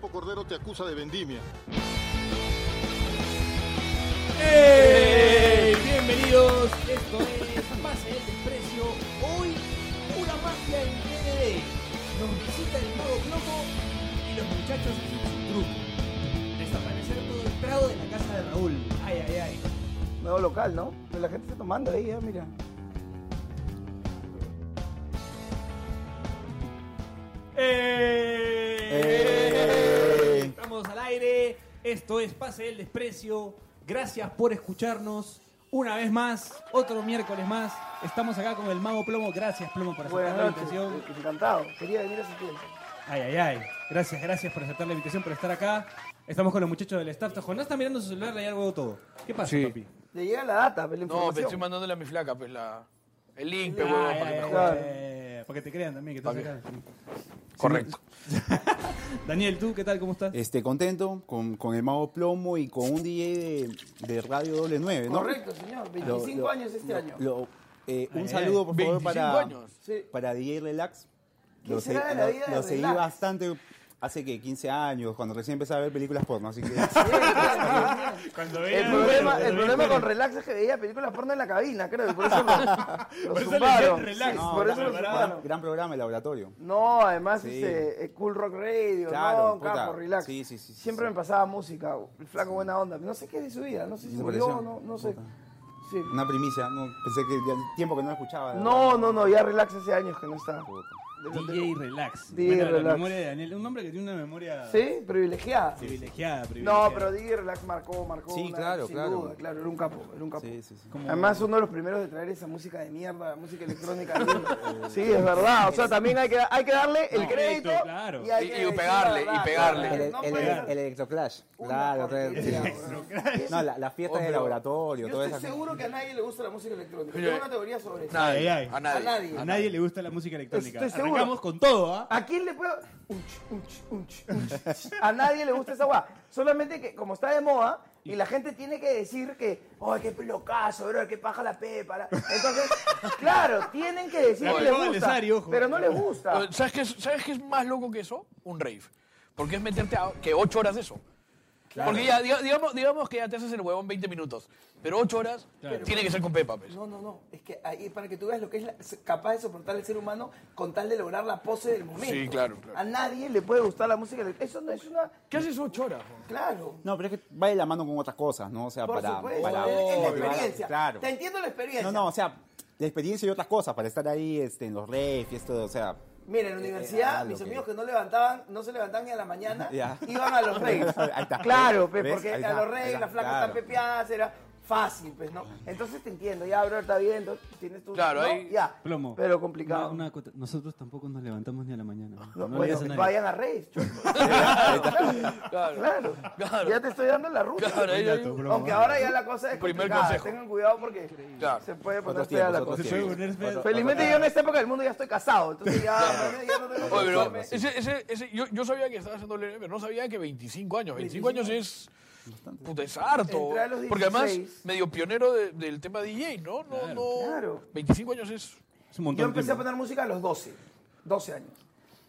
Campo Cordero te acusa de vendimia. ¡Hey! Bienvenidos, esto es Pase el Desprecio. Hoy, una magia en TND. Nos visita el mago Plomo y los muchachos hacen su truco. Desaparecer todo el trago de la casa de Raúl. Ay, ay, ay. Nuevo local, ¿no? Pero la gente está tomando ahí, eh, mira. ¡Eh! Aire. Esto es Pase el Desprecio. Gracias por escucharnos. Una vez más, otro miércoles más. Estamos acá con el Mago Plomo. Gracias, Plomo, por aceptar Buenas la noches. invitación. Encantado. Quería venir hace tiempo. Ay, ay, ay. Gracias, gracias por aceptar la invitación, por estar acá. Estamos con los muchachos del staff. Jonás está mirando su celular y algo todo. ¿Qué pasa, Sí. papi? Le llega la data, pero la No, información. pero estoy mandándole a mi flaca, pues la. El link, pe, Ay, huevón, ay, para que ay, me eh, Para que te crean también que estás acá. Correcto. Daniel, ¿tú qué tal? ¿Cómo estás? Este, contento con, con el Mago Plomo y con un DJ de, de Radio Doble 9, ¿no? Correcto, señor. 25 Lo- lo- años este año. lo- eh, un ay, saludo, por favor, 25 para, años. Sí. para DJ Relax. ¿Qué Lo, será se- de la lo- vida de lo seguí Relax? bastante hace que 15 años, cuando recién empecé a ver películas porno, así que Sí, claro. Cuando El problema, el problema con Relax es que veía películas porno en la cabina, creo, y por eso lo, lo zumbaron. Relax. Sí, No, por eso gran, lo gran- zumbaron. gran programa, el laboratorio. No, además Sí. este, eh, Cool Rock Radio, Claro, no, puta. capo, relax. Sí, sí, sí, Siempre sí. me pasaba música, el flaco buena onda. No sé qué es de su vida, no sé si se murió, no, no sé. Una primicia, no, pensé que ya tiempo que no la escuchaba. No, verdad. no, no, ya Relax hace años que no está. Puta. DJ Relax. DJ Bueno, la Relax. memoria de Daniel. Un hombre que tiene una memoria ¿Sí? Privilegiada. privilegiada, privilegiada. No, pero DJ Relax marcó, marcó. Sí, una- claro, sin claro. duda, claro, era un capo, era un capo. Sí, sí, sí. Como- Además, uno de los primeros de traer esa música de mierda, música electrónica. sí, es verdad. O sea, también hay que, hay que darle el No, crédito. claro. Y, hay Y- que y decir pegarle, y pegarle. claro, El, no el, el, el Electroclash. Claro. No, la, la fiesta de laboratorio, Yo toda estoy esa seguro que a nadie le gusta la música electrónica. Tengo una teoría sobre eso. A nadie. A nadie. A nadie le gusta la música electrónica. Estoy seguro. Arrancamos con todo, ¿ah? ¿A quién le puedo.? Unch, unch, unch, unch. A nadie le gusta esa guay. Solamente que, como está de moda, y la gente tiene que decir que, ¡ay, qué pelocazo, bro! ¡Qué paja la pepa! la-". Entonces, claro, tienen que decir que les gusta. Pero no les gusta. Eh, ¿Sabes qué, es, ¿Sabes qué es más loco que eso? Un rave. Porque es meterte a, que 8 horas de eso. Porque ya, diga- digamos, digamos que ya te haces el huevón 20 minutos, pero 8 horas tiene que ser con Pepa, pues. No, no, no. Es que ahí para que tú veas lo que es la- capaz de soportar el ser humano con tal de lograr la pose del momento. Sí, claro, claro. A nadie le puede gustar la música. Eso no es una. ¿Qué haces 8 horas? jo? Claro. No, pero es que va de la mano con otras cosas, ¿no? O sea, Por para, supuesto. para es, es la experiencia. Claro. Te entiendo la experiencia. No, no, o sea, la experiencia y otras cosas, para estar ahí este, en los refs y esto, o sea, Mira, en la universidad, ah, mis que- amigos que no levantaban, no se levantaban ni a la mañana, iban a los reyes. Ahí está. Claro, ¿Ves? porque Ahí a los reyes las flacas claro. están pepeadas, era fácil, pues, ¿no? Entonces te entiendo, ya, bro, está bien, tienes tu... Claro, ¿no? ahí- Ya, Plomo. pero complicado. Una- una acota- nosotros tampoco nos levantamos ni a la mañana. No, No, bueno, a vayan a reyes. Claro. Claro, Claro. ya te estoy dando la ruta. Claro, ahí- ahí- Aunque ahora ya la cosa es Primer complicada, consejo. tengan cuidado porque Claro. se puede poner fea la cosa. Felizmente yo en esta época del mundo ya estoy casado, entonces ya, ya no tengo que Oye, pero ese, ese, ese, yo, yo sabía que estaba haciendo LN, pero no sabía que 25 años. 25 años es. Puta, es harto. A Porque además, 16. medio pionero de- del tema DJ, ¿no? no, no claro. 25 años es. Es un montón Yo de empecé a tiempo. poner música a los 12, 12 años.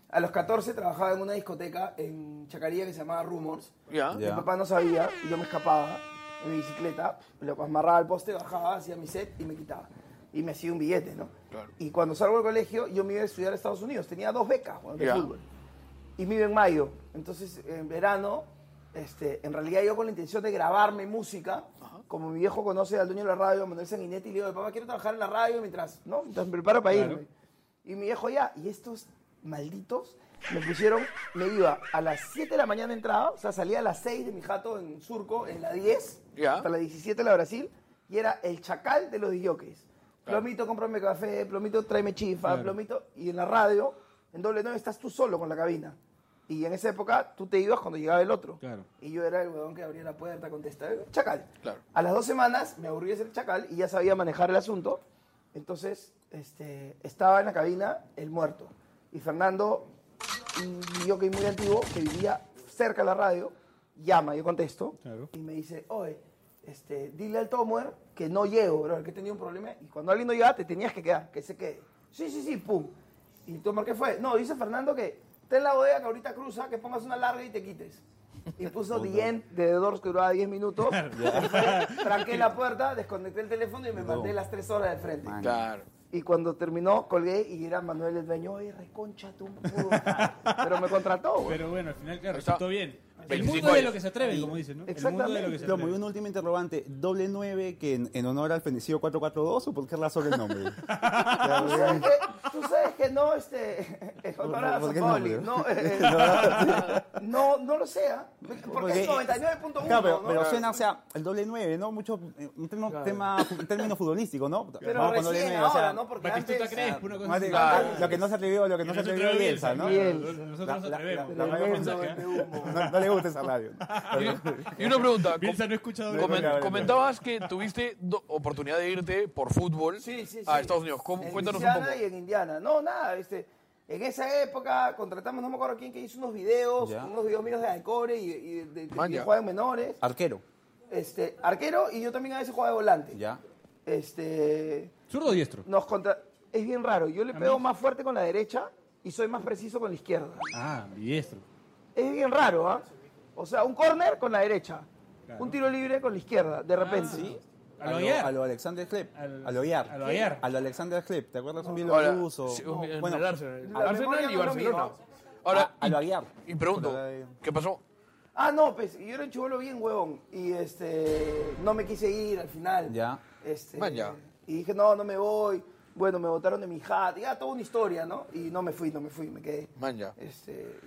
A los 14 trabajaba en una discoteca en Chacaría que se llamaba Rumors. Ya. Ya. Mi papá no sabía y yo me escapaba en mi bicicleta, lo amarraba al poste, bajaba, hacía mi set y me quitaba. Y me hacía un billete, ¿no? Claro. Y cuando salgo del colegio, yo me iba a estudiar a Estados Unidos. Tenía dos becas bueno, de Ya. fútbol. Y me iba en mayo. Entonces, en verano, este, en realidad yo con la intención de grabarme música, como mi viejo conoce al dueño de la radio, Manuel Sanguinetti, le digo, papá, quiero trabajar en la radio mientras, ¿no? Mientras me preparo para irme. Y mi viejo ya, y estos malditos me pusieron, me iba a las 7 de la mañana entraba, o sea, salía a las 6 de mi jato en Surco, en la 10, Ya. hasta la 17 de la Brasil, y era el chacal de los DJs. Plomito, cómprame café, plomito, tráeme chifa, plomito, y en la radio, en doble 9 estás tú solo con la cabina. Y en esa época tú te ibas cuando llegaba el otro. Claro. Y yo era el huevón que abría la puerta, contestaba, chacal. Claro. A las dos semanas me aburrí de ser chacal y ya sabía manejar el asunto. Entonces, este, estaba en la cabina el muerto. Y Fernando, un jockey muy antiguo que vivía cerca de la radio, llama, yo contesto, Claro. y me dice, oye, este, dile al Tomuer que no llego, bro, que tenía un problema. Y cuando alguien no llegaba, te tenías que quedar, que se quede. Sí, sí, sí, pum. ¿Y Tomuer qué fue? No, dice Fernando que ten la bodega que ahorita cruza, que pongas una larga y te quites. Y puso The End de The Doors que duraba 10 minutos. Tranqué la puerta, desconecté el teléfono y me mandé las 3 horas del frente. Man. Claro. Y cuando terminó, colgué y era Manuel el dueño. Oye, reconcha tú. puta". Pero me contrató, güey. Pero bueno, al final, claro, resultó bien. El 25 mundo de años. lo que se atreve, como dicen, ¿no? El mundo de lo que se y atreve. una última interrogante. ¿Doble 9 que en, en honor al fenecido 442 o por qué razón el nombre? ¿Tú sabes, que, tú sabes que no, este, en honor a no, eh, no, no lo sea, porque es 99.1, Claro, pero, ¿no? pero suena, o sea, el doble 9, ¿no? Mucho, eh, un, tema, tema- un término futbolístico, ¿no? Pero Vamos recién nueve, o sea, ahora, ¿no? Porque una cosa más de- Claro. Lo que no se atrevió, lo que no se atrevió Bielsa, ¿no? Nosotros nos atrevemos. ¿eh? No le radio. Y una pregunta. Bielsa no comen- comentabas que tuviste oportunidad de irte por fútbol Sí, sí, sí. a Estados Unidos. ¿Cómo- En Cuéntanos un Luisiana poco. y en Indiana. No, nada, este, en esa época contratamos, no me acuerdo quién, que hizo unos videos, Ya. unos videos míos de Alcore y, y de, de, Man, menores. Arquero, Este, arquero y yo también a veces jugaba de volante. ya. Este, ¿Zurdo o diestro? nos contra... Es bien raro, yo le pego más fuerte con la derecha y soy más preciso con la izquierda. Ah, diestro. Es bien raro, ¿ah? O sea, un corner con la derecha, Claro. un tiro libre con la izquierda, de repente. A lo Aguiar. A lo Alexander Klep. Al- A lo Oyar. a lo Aguiar. A lo Alexander Klep. ¿Te acuerdas un Ahora, bielorruso? sí, No, en bueno, el Arsenal. la Arsenal y es lo Barcelona. Ahora, a, a lo Aguiar. y pregunto, eh, ¿qué pasó? Ah, no, pues yo era un chivolo bien huevón y este, no me quise ir al final. Ya. Este, Man, ya. Y dije, no, no me voy. Bueno, me botaron de mi hat, ya toda una historia, ¿no? Y no me fui, no me fui, me quedé. Man, ya. Este,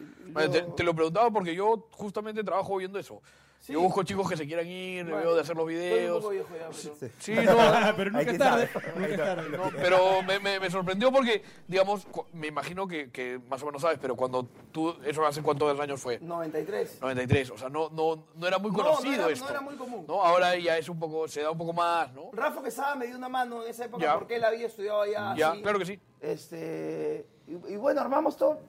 te, te lo preguntaba porque yo justamente trabajo viendo eso. Sí. Yo busco chicos que se quieran ir, Bueno, veo de hacer los Estoy un videos. poco viejo ya, pero- Sí, no, Pero nunca es tarde. Nunca no, pero me, me- me sorprendió porque, digamos, me imagino que, que más o menos sabes, pero cuando tú, ¿eso hace cuántos años fue? 93. 93, o sea, no, no, no era muy No, no conocido era- no esto. era muy común. ¿no? Ahora ya es un poco, se da un poco más, ¿no? Rafa Quesada me dio una mano en esa época Ya. porque él había estudiado allá. Ya, así. claro que sí. Este, y, y bueno, armamos todo.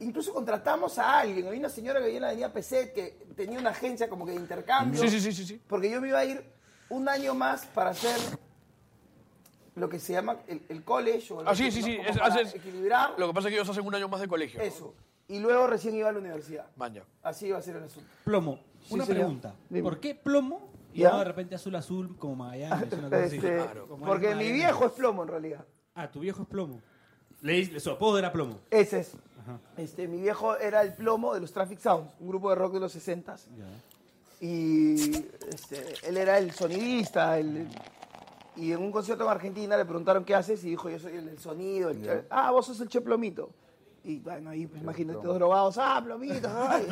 Incluso contratamos a alguien. Había una señora que vivía en la avenida Peset que tenía una agencia como que de intercambio. Sí, sí, sí, sí, sí. Porque yo me iba a ir un año más para hacer lo que se llama el, el college. O Ah, sí, sí, sí. Como es- para haces- equilibrar Lo que pasa es que ellos hacen un año más de colegio. ¿no? eso. Y luego recién iba a la universidad. Maña. Así iba a ser el asunto. Plomo. Una señor. pregunta. Dime. ¿Por qué plomo y ¿Ya? no de repente azul azul como Magallanes? Una cosa así? Este, Como porque mi viejo es plomo en realidad. Ah, tu viejo es plomo. Le, su apodo era plomo. Ese es. Ajá. Este, mi viejo era el plomo de los Traffic Sounds, un grupo de rock de los 60 Y este, él era el sonidista. el- y en un concierto en Argentina le preguntaron qué haces y dijo, yo soy el sonido. el che- ah, vos sos el Che Plomito. Y bueno, ahí pues, imagínate todos drogados, ah, Plomito. ay,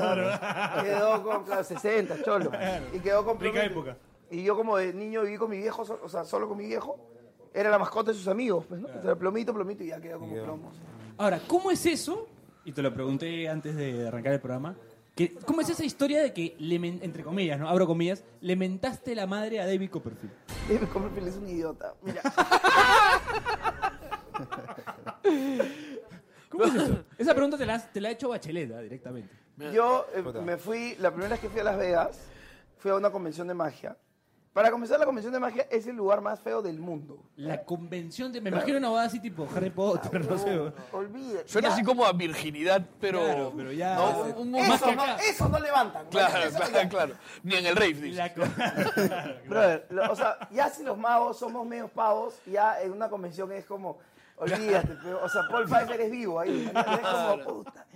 Quedó con claro, 60, cholo. Y quedó con Rica Plomito. época. Y yo como de niño viví con mi viejo, o sea, solo con mi viejo. Era la mascota de sus amigos, pues, ¿no? Era Plomito, Plomito y ya quedó como plomo. Ahora, ¿cómo es eso? Y te lo pregunté antes de arrancar el programa. Que, ¿Cómo es esa historia de que, le men- entre comillas, ¿no? Abro comillas, le mentaste la madre a David Copperfield? David Copperfield es un idiota. Mira, ¿Cómo es eso? Esa pregunta te la, has- te la ha hecho Bachelet ah, directamente. yo eh, me fui, la primera vez que fui a Las Vegas, fui a una convención de magia. Para comenzar, la convención de magia es el lugar más feo del mundo. La convención de... Me imagino una boda así tipo Harry Potter, no sé. Olvídate. Suena Ya, así como a virginidad, pero. Claro, pero ya- ¿no? Un- un- más Eso que no, eso no levantan. Claro, Eso claro, ya- claro. Ni en el rave, dice. La co- Brother, lo- o sea, ya si los magos somos medios pavos, ya en una convención es como, olvídate, pero, o sea, Paul Pfeiffer es vivo ahí, es como, puta.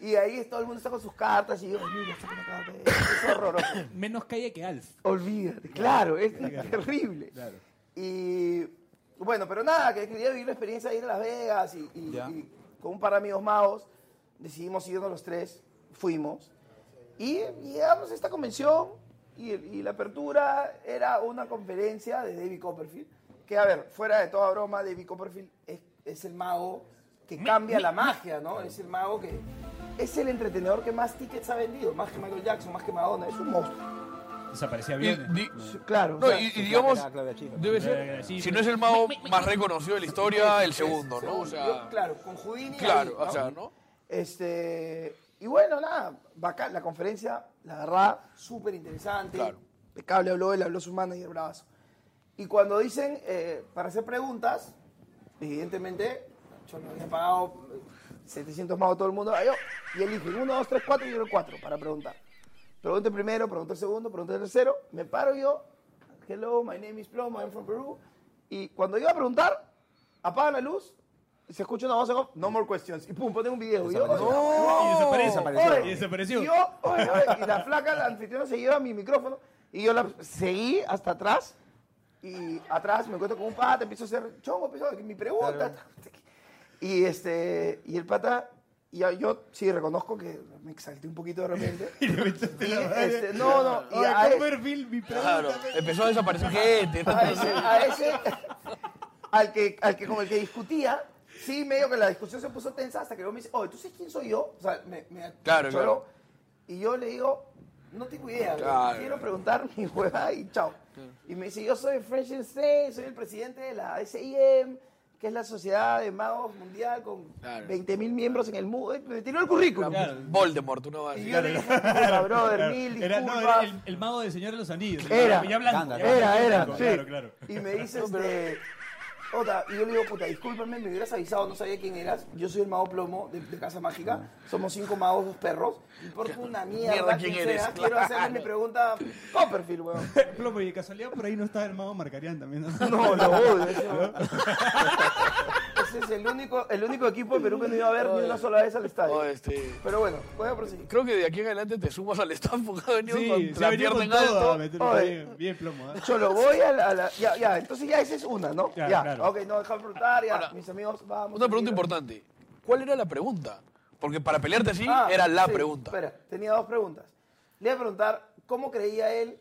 Y ahí todo el mundo está con sus cartas y yo, mira, que me acaba de ver", es horroroso. Menos calle que Alf. Olvídate, claro, es terrible. Y bueno, pero nada, que quería vivir la experiencia de ir a Las Vegas y, y- y con un par de amigos magos decidimos irnos los tres, fuimos y llegamos a esta convención y, y la apertura era una conferencia de David Copperfield, que a ver, fuera de toda broma, David Copperfield es, es el mago que cambia la magia, ¿no? Es el mago que es el entretenedor que más tickets ha vendido, más que Michael Jackson, más que Madonna, es un monstruo. Desaparecía Y, bien. di- Claro. o no, sea, y, y digamos, debe ser, si no es el mago más reconocido de la historia, el segundo, ¿no? O Yo, sea, claro, con Houdini. claro, ahí, o sea, ¿no? Este, y bueno, nada, bacán, la conferencia, la verdad, súper interesante. Claro. Impecable, habló él, habló su manager, bravazo. Y cuando dicen, eh, para hacer preguntas, evidentemente, yo no había pagado 700 magos todo el mundo. yo, y eligen 1, 2, 3, 4 y yo el 4 para preguntar. Pregunto el primero, pregunto el segundo, pregunto el tercero. Me paro yo. Hello, my name is Plomo, I'm from Peru. Y cuando iba a preguntar, apagan la luz y se escucha una voz no more questions. Y pum, ponen un video. Y yo, Y. Desapareció. Y desapareció. y yo, oye, oye, y la flaca, la anfitriona, se lleva mi micrófono y yo la seguí hasta atrás y atrás me encuentro con un pata, empiezo a hacer chongo, empiezo a mi pregunta. Y este, y el pata, y yo, yo sí reconozco que me exalté un poquito de repente. Y le metiste Y, la madre. este, no, no, y Oye, a- Copperfield, mi Claro, empezó a desaparecer gente. a ese, a ese al que, al que con el que discutía, sí, medio que la discusión se puso tensa hasta que luego me dice, oye, ¿tú sabes quién soy yo? O sea, me, me Claro, choró. claro. Y yo le digo, no tengo idea. Claro. quiero preguntar mi hueva y chao. Y me dice, yo soy Frankenstein, soy el presidente de la SIM, que es la Sociedad de Magos Mundial con Claro. 20.000 miembros en el mundo. Me tiró el currículum. Claro. Voldemort, tú no vas a Y decir. yo le dije, puta, brother, mil Era, no, disculpas. era el, el mago del Señor de los Anillos. el Era. ya blanco, Gandalf. ya Era, era, blanco, sí. Claro, claro. Y me dice, este, Ota, y yo le digo, puta, discúlpame, me hubieras avisado, no sabía quién eras. Yo soy el mago plomo de, de Casa Mágica. Somos cinco magos, dos perros. Me importa una mierda, Mierda, quién, ¿quién eres? sea. Quiero hacerle mi pregunta Copperfield, weón. Plomo, y de casualidad por ahí no estaba el mago Marcarián también. ¿no? No, lo odio. Ese, es el único, el único equipo de Perú que no iba a ver ni una sola vez al estadio. Oh, este, Pero bueno, voy a proseguir. creo que de aquí en adelante te sumas al staff porque ha venido Sí, con se la ha venido pierna con en todo a alto. meter- Oye. bien, bien plomo. ¿eh? Cholo, voy a la, a la- Ya, ya, entonces ya esa es una, ¿no? Ya, ya, claro. ok, no, déjame preguntar, ya, Ahora, mis amigos, vamos. Una pregunta importante. ¿Cuál era la pregunta? Porque para pelearte así Ah, era la sí, pregunta. Espera, tenía dos preguntas. Le iba a preguntar cómo creía él,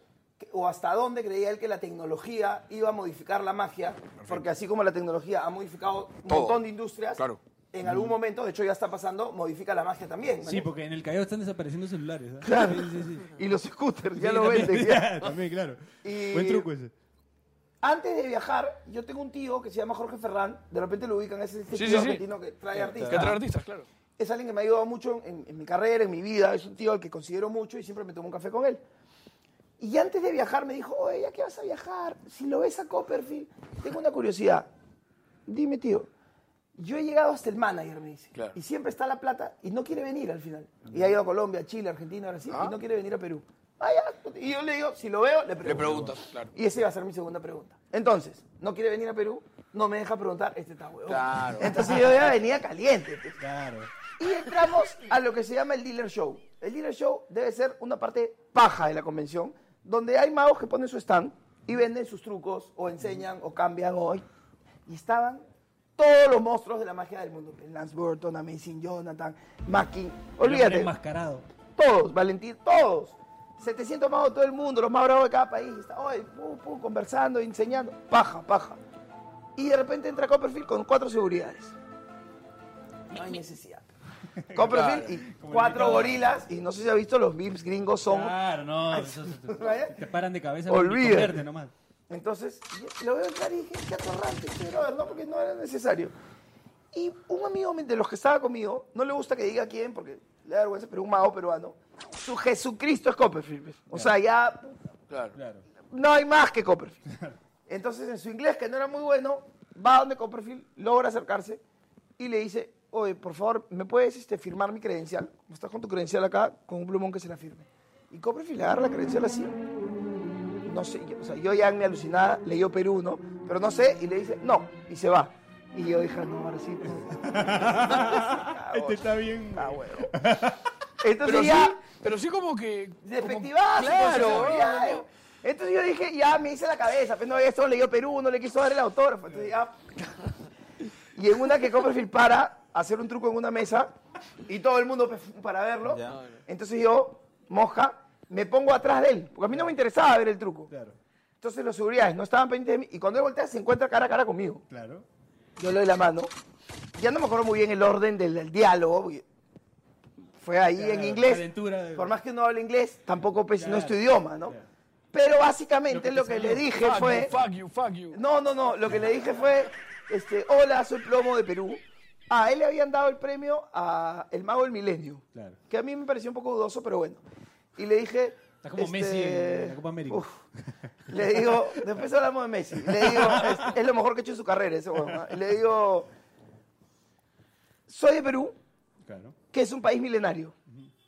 o hasta dónde creía él que la tecnología iba a modificar la magia, porque así como la tecnología ha modificado un Todo. montón de industrias, Claro. en algún momento, de hecho ya está pasando, modifica la magia también. ¿no? Sí, porque en el Callao están desapareciendo celulares. ¿eh? Claro. Sí, sí, sí. Y los scooters, ya Sí, lo también, venden. ya. También, claro. Y- Buen truco ese. Antes de viajar, yo tengo un tío que se llama Jorge Ferrán, de repente lo ubican, es este Sí, tío sí, sí. argentino que trae artistas. Que trae artistas, claro. es alguien que me ha ayudado mucho en, en mi carrera, en mi vida, es un tío al que considero mucho y siempre me tomo un café con él. Y antes de viajar me dijo, oye, ya que vas a viajar, si lo ves a Copperfield, tengo una curiosidad. Dime, tío, yo he llegado hasta el manager, me dice, Claro. y siempre está la plata y no quiere venir al final. Y ha ido a Colombia, Chile, Argentina, Brasil, Ah. y no quiere venir a Perú. Ah, ya. Y yo le digo, si lo veo, le pregunto. Le preguntas, claro. Y esa iba a ser mi segunda pregunta. Entonces, no quiere venir a Perú, no me deja preguntar, este está huevón. Claro. Entonces yo ya venía caliente. Claro. Y entramos a lo que se llama el dealer show. El dealer show debe ser una parte paja de la convención, donde hay magos que ponen su stand y venden sus trucos, o enseñan, o cambian, o... Y estaban todos los monstruos de la magia del mundo. Lance Burton, Amazing Jonathan, Mackie. Olvídate. enmascarado. Todos, Valentín, todos. 700 magos de todo el mundo, los más bravos de cada país. Está, oye, pum, pum, conversando, enseñando. Paja, paja. Y de repente entra Copperfield con cuatro seguridades. No hay necesidad. Copperfield y Como el cuatro gorilas. Y no sé si ha visto, los VIPs gringos son... Claro, no. eso- eso- Vaya. te paran de cabeza Olvídate. con nomás. Entonces, lo veo entrar y dije, qué atorrante, pero no, porque no era necesario. Y un amigo de los que estaba conmigo, no le gusta que diga quién, porque le da vergüenza, pero un mago peruano, su Jesucristo es Copperfield. pues. O sea, ya Claro. Claro. no hay más que Copperfield. Entonces, en su inglés, que no era muy bueno, va donde Copperfield, logra acercarse y le dice, oye, por favor, ¿me puedes este, firmar mi credencial? Como estás con tu credencial acá, con un plumón que se la firme. Y Copperfield le agarra la credencial así. No sé, yo, o sea, yo ya en mi alucinada leyó Perú, ¿no? Pero no sé, y le dice, no, y se va. Y yo dije, no, ahora sí. pues. Ah, Este está bien. Ah, bueno. Entonces Pero sí, ya, pero sí como que... despectivazo. Claro. entonces, ya, eh. Entonces yo dije, ya me hice la cabeza, pero no, esto leyó Perú, no le quiso dar el autógrafo. Entonces ya. Y en una que Copperfield para hacer un truco en una mesa y todo el mundo para verlo. Ya. Entonces yo, moja, me pongo atrás de él, porque a mí no me interesaba ver el truco. Claro, Entonces los seguridades no estaban pendientes de mí y cuando él voltea se encuentra cara a cara conmigo. claro. Yo le doy la mano. Ya no me acuerdo muy bien el orden del, del diálogo. Fue ahí Claro, en inglés. calentura de- Por más que no hable inglés, tampoco pues, no Claro, es tu idioma, ¿no? claro. Pero básicamente Lo lo que que, te le dije Fuck fue... you, fuck you, fuck you. No, no, no. Lo que le dije fue, este, hola, soy Plomo de Perú. A él le habían dado el premio a El Mago del Milenio. Claro. Que a mí me pareció un poco dudoso, pero bueno. Y le dije... este, Está como Messi en la Copa América. uf. le digo, después hablamos de Messi. Le digo, es, es lo mejor que ha hecho en su carrera ese ¿ah? Y le digo, soy de Perú Claro. que es un país milenario,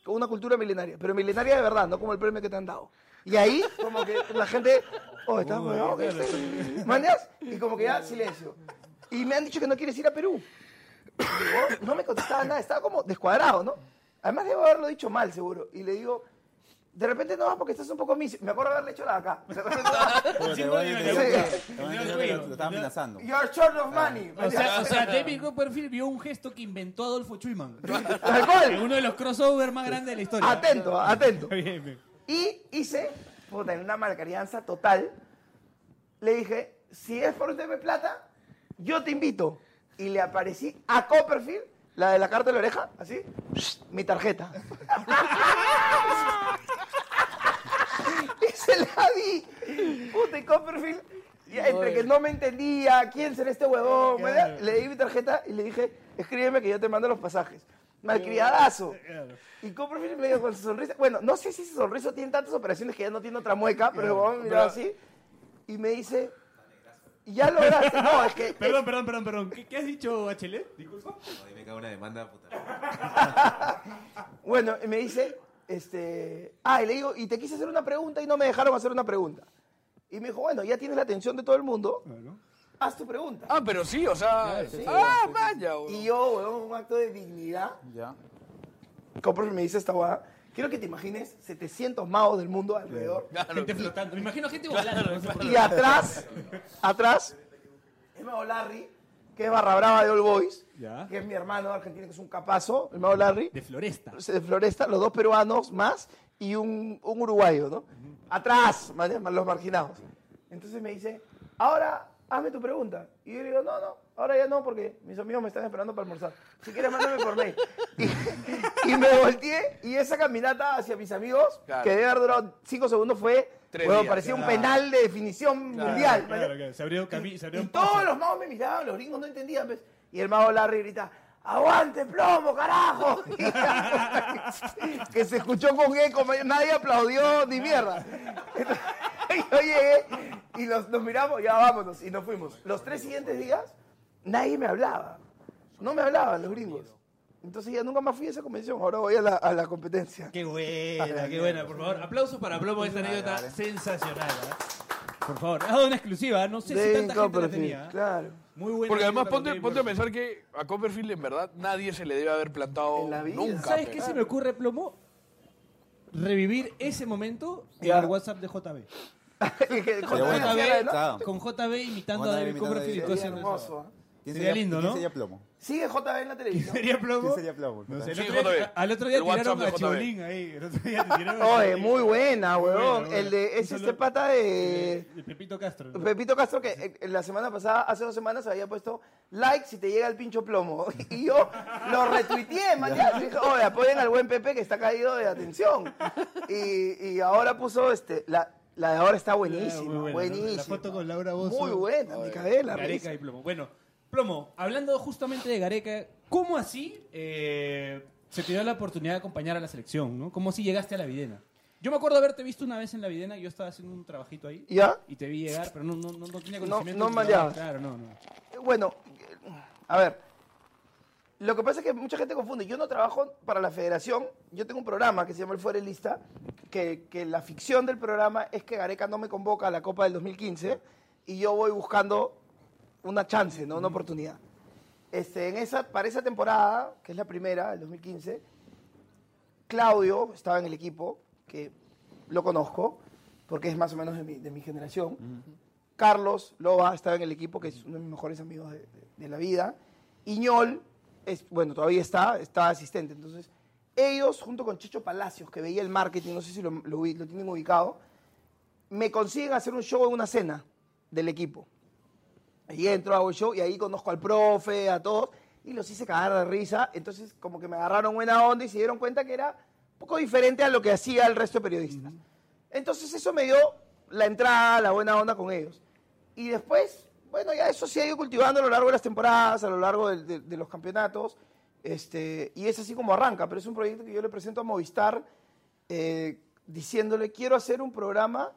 con una cultura milenaria, pero milenaria de verdad, no como el premio que te han dado. Y ahí, como que la gente, oh, estás. ¿Mañas? Y como que ya, silencio. Y me han dicho que no quieres ir a Perú. Digo, no me contestaba nada, estaba como descuadrado, ¿no? Además debo haberlo dicho mal, seguro. Y le digo, de repente no vas porque estás un poco mis... Me acuerdo haberle hecho la de acá. De repente no vas. Lo estaba amenazando. You're short of money. O sea, o sea, David Copperfield vio un gesto que inventó Adolfo Schumann. Tal cual. Uno de los crossovers más grandes de la historia. Atento, atento. Bien, bien. Y hice, puta, en una malcrianza total, le dije, si es por usted plata, yo te invito. Y le aparecí a Copperfield, la de la carta de la oreja, así, mi tarjeta. y se la di. Puta, y Copperfield, entre que no me entendía, quién será este huevón, ¿verdad? le di mi tarjeta y le dije, escríbeme que yo te mando los pasajes. Malcriadazo. Y Copperfield me dijo con su sonrisa. Bueno, no sé si esa sonrisa tiene tantas operaciones que ya no tiene otra mueca, pero el huevón miraba así. Y me dice, ya lograste. No, es que. Perdón, perdón, perdón, perdón. ¿Qué, qué has dicho, Bachelet? Disculpa. Ahí me cago una demanda, puta. Bueno, y me dice, este. Ah, y le digo, y te quise hacer una pregunta y no me dejaron hacer una pregunta. Y me dijo, bueno, ya tienes la atención de todo el mundo, haz tu pregunta. Ah, pero sí, o sea. ah, vaya, weón. Y yo, huevón, un acto de dignidad, Ya. Copperfield me dice esta guada. Quiero que te imagines 700 magos del mundo alrededor. Gente flotando. Me imagino gente volando. Y atrás, atrás, el mago Larry, que es barra brava de All Boys, Ya. que es mi hermano de Argentina, que es un capazo, el mago Larry, De Floresta. de Floresta, los dos peruanos más y un, un uruguayo, ¿no? Atrás, más los marginados. Entonces me dice, ahora hazme tu pregunta. Y yo le digo, no, no, ahora ya no, porque mis amigos me están esperando para almorzar. Si quieres, mándame por mail. Y, y me volteé, y esa caminata hacia mis amigos, Claro. que debe haber durado cinco segundos, fue, días, parecía un claro. penal de definición mundial. ¿vale? Claro, claro. Se abrió cami- se abrió Y todos los magos me miraban, los gringos no entendían. ¿ves? Y el mago Larry grita, ¡aguante plomo, carajo! que se escuchó con eco, nadie aplaudió ni mierda. Entonces, yo llegué y nos, nos miramos, ya vámonos, y nos fuimos. Los tres siguientes días, nadie me hablaba. No me hablaban los gringos. Entonces ya nunca más fui a esa convención, ahora voy a la, a la competencia. Qué buena, qué buena. Por favor, aplausos para Plomo esta anécdota sensacional. ¿eh? Por favor, dado una exclusiva. No sé si tanta gente la tenía. ¿eh? claro. Muy buena. Porque además ponte, ponte a pensar que a Copperfield en verdad nadie se le debe haber plantado En la vida. nunca. ¿Sabes qué se me ocurre, Plomo? Revivir ese momento en el WhatsApp de JB. El con bueno, JB, ¿no? claro. Con JB imitando JB a David Copperfield Sería haciendo hermoso. ¿Quién Sería sería- lindo, ¿Quién ¿no? sería plomo? Sigue JB en la televisión. ¿Sería Plomo? ¿Quién sería plomo? No sé, el Sí, otro día- JB. al otro día El tiraron a Chibolín ahí. El otro día tiraron a Oye, muy buena, weón. El de, es este pata de De Pepito Castro. ¿no? Pepito Castro que eh, en la semana pasada, hace dos semanas, había puesto like si te llega el pincho plomo. Y yo lo retuiteé, mañana. Dije, oye, apoyen al buen Pepe que está caído de atención. Y, y ahora puso este, la, la de ahora está buenísima, buena, ¿no? buenísima. La foto con Laura Bozzo. Muy buena, me cagué la Gareca y Plomo. Bueno, Plomo, hablando justamente de Gareca, ¿cómo así eh, se te dio la oportunidad de acompañar a la selección? ¿no? ¿Cómo así llegaste a la Videna? Yo me acuerdo haberte visto una vez en la Videna, yo estaba haciendo un trabajito ahí. ¿Ya? Y te vi llegar, pero no, no, no, no tenía No- conocimiento. no maleabas. Claro, no, no. Bueno, a ver. Lo que pasa es que mucha gente confunde. Yo no trabajo para la federación. Yo tengo un programa que se llama El Fuera de Lista, que, que la ficción del programa es que Gareca no me convoca a la Copa del 2015 y yo voy buscando una chance, ¿no? una oportunidad. Este, en esa, para esa temporada, que es la primera, el 2015, Claudio estaba en el equipo, que lo conozco, porque es más o menos de mi, de mi generación. Carlos Loba estaba en el equipo, que es uno de mis mejores amigos de, de- de la vida. Iñol, es, bueno, todavía está, está asistente. Entonces, ellos, junto con Checho Palacios, que veía el marketing, no sé si lo, lo tienen ubicado, me consiguen hacer un show en una cena del equipo. Y entro, hago el show y ahí conozco al profe, a todos, y los hice cagar de risa. Entonces, como que me agarraron buena onda y se dieron cuenta que era un poco diferente a lo que hacía el resto de periodistas. Entonces, eso me dio la entrada, la buena onda con ellos. Y después, bueno, ya eso se ha ido cultivando a lo largo de las temporadas, a lo largo de, de- de los campeonatos. Este, y es así como arranca, pero es un proyecto que yo le presento a Movistar eh, diciéndole, quiero hacer un programa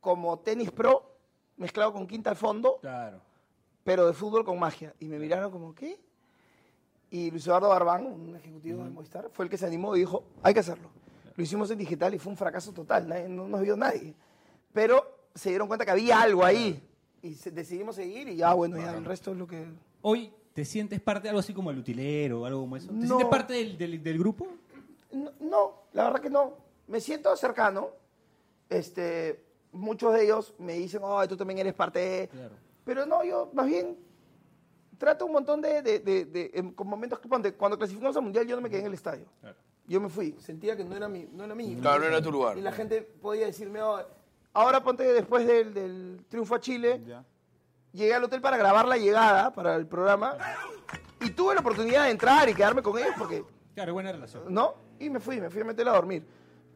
como Tenis Pro, mezclado con Quinta al fondo, Claro. pero de fútbol con magia. Y me miraron como, ¿qué? Y Luis Eduardo Barbán, un ejecutivo de Movistar, fue el que se animó y dijo, hay que hacerlo. Lo hicimos en digital y fue un fracaso total, no nos vio nadie. Pero se dieron cuenta que había algo ahí y se- decidimos seguir y ya, bueno, ya el resto es lo que... Hoy te sientes parte de algo así como el utilero o algo como eso. ¿Te No. sientes parte del, del- del grupo? No, no, la verdad que no. Me siento cercano. Este, muchos de ellos me dicen, oh, tú también eres parte de... Claro. Pero no, yo más bien trato un montón de, de, de- con momentos que ponte, cuando clasificamos al mundial yo no me quedé en el estadio. Claro. Yo me fui, sentía que no era mi, no era mío. Claro, no era tu lugar. Y la gente podía decirme, oh, ahora ponte después del, del triunfo a Chile, Ya. llegué al hotel para grabar la llegada para el programa y tuve la oportunidad de entrar y quedarme con ellos porque Claro, buena relación. ¿no? Y me fui, me fui a meter a dormir.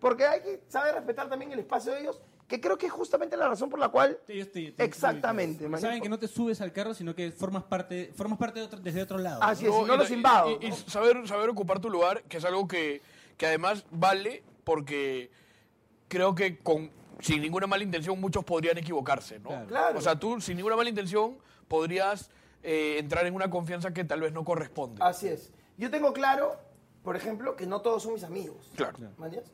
Porque hay que saber respetar también el espacio de ellos, que creo que es justamente la razón por la cual... Ellos te- te- Exactamente, te- man. Saben que no te subes al carro, sino que formas parte, formas parte de otro- desde otro lado. Así es, No, si no y- los y- invado. Y, y ¿no? saber, saber ocupar tu lugar, que es algo que, que además vale porque creo que con, sin ninguna mala intención muchos podrían equivocarse, ¿no? Claro. Claro. O sea, tú sin ninguna mala intención podrías eh, entrar en una confianza que tal vez no corresponde. Así es. Yo tengo claro, por ejemplo, que no todos son mis amigos. Claro. ¿Mañas?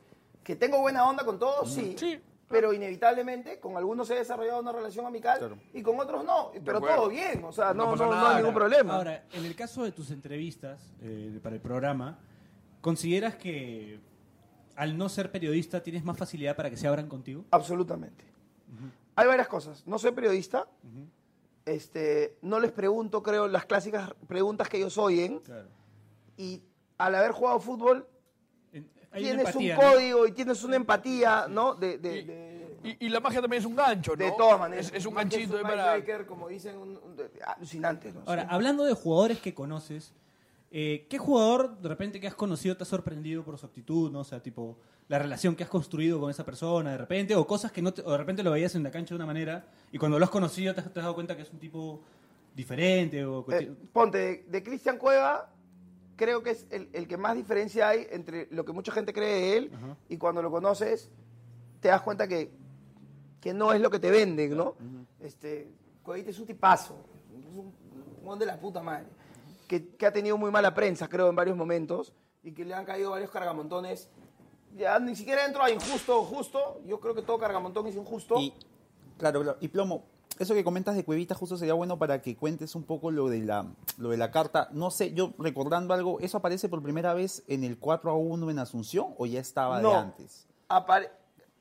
Que tengo buena onda con todos, sí. Sí. Pero inevitablemente con algunos he desarrollado una relación amical Claro. y con otros no. Pero todo bien, o sea, No no, no, hay ningún problema. Ahora, en el caso de tus entrevistas eh, para el programa, ¿consideras que al no ser periodista tienes más facilidad para que se abran contigo? Absolutamente. Hay varias cosas. No soy periodista. este, no les pregunto, creo, las clásicas preguntas que ellos oyen. Claro. Y al haber jugado fútbol, hay tienes empatía, un ¿no? código y tienes una empatía, ¿no? De, de, Y, de- y- y la magia también es un gancho, ¿no? de todas maneras. Es, es un ganchito un ahí para... como dicen, un- un- de- alucinante. ¿no? Ahora, Sí. hablando de jugadores que conoces, eh, ¿qué jugador de repente que has conocido te ha sorprendido por su actitud, no? O sea, tipo, la relación que has construido con esa persona de repente, o cosas que no te- o de repente lo veías en la cancha de una manera, y cuando lo has conocido te has, te has dado cuenta que es un tipo diferente, o... Eh, ponte, de, de Cristian Cueva, creo que es el, el que más diferencia hay entre lo que mucha gente cree de él Ajá. y cuando lo conoces te das cuenta que, que no es lo que te venden, ¿no? este, Cuevita es un tipazo, es un, un de la puta madre, que, que ha tenido muy mala prensa, creo, en varios momentos y que le han caído varios cargamontones. Ya ni siquiera dentro a injusto o justo, yo creo que todo cargamontón es injusto. Y, claro, claro. Y Plomo, eso que comentas de Cuevita justo sería bueno para que cuentes un poco lo de la, lo de la carta. No sé, yo recordando algo, ¿eso aparece por primera vez en el 4 a 1 en Asunción o ya estaba No. de antes? Apare-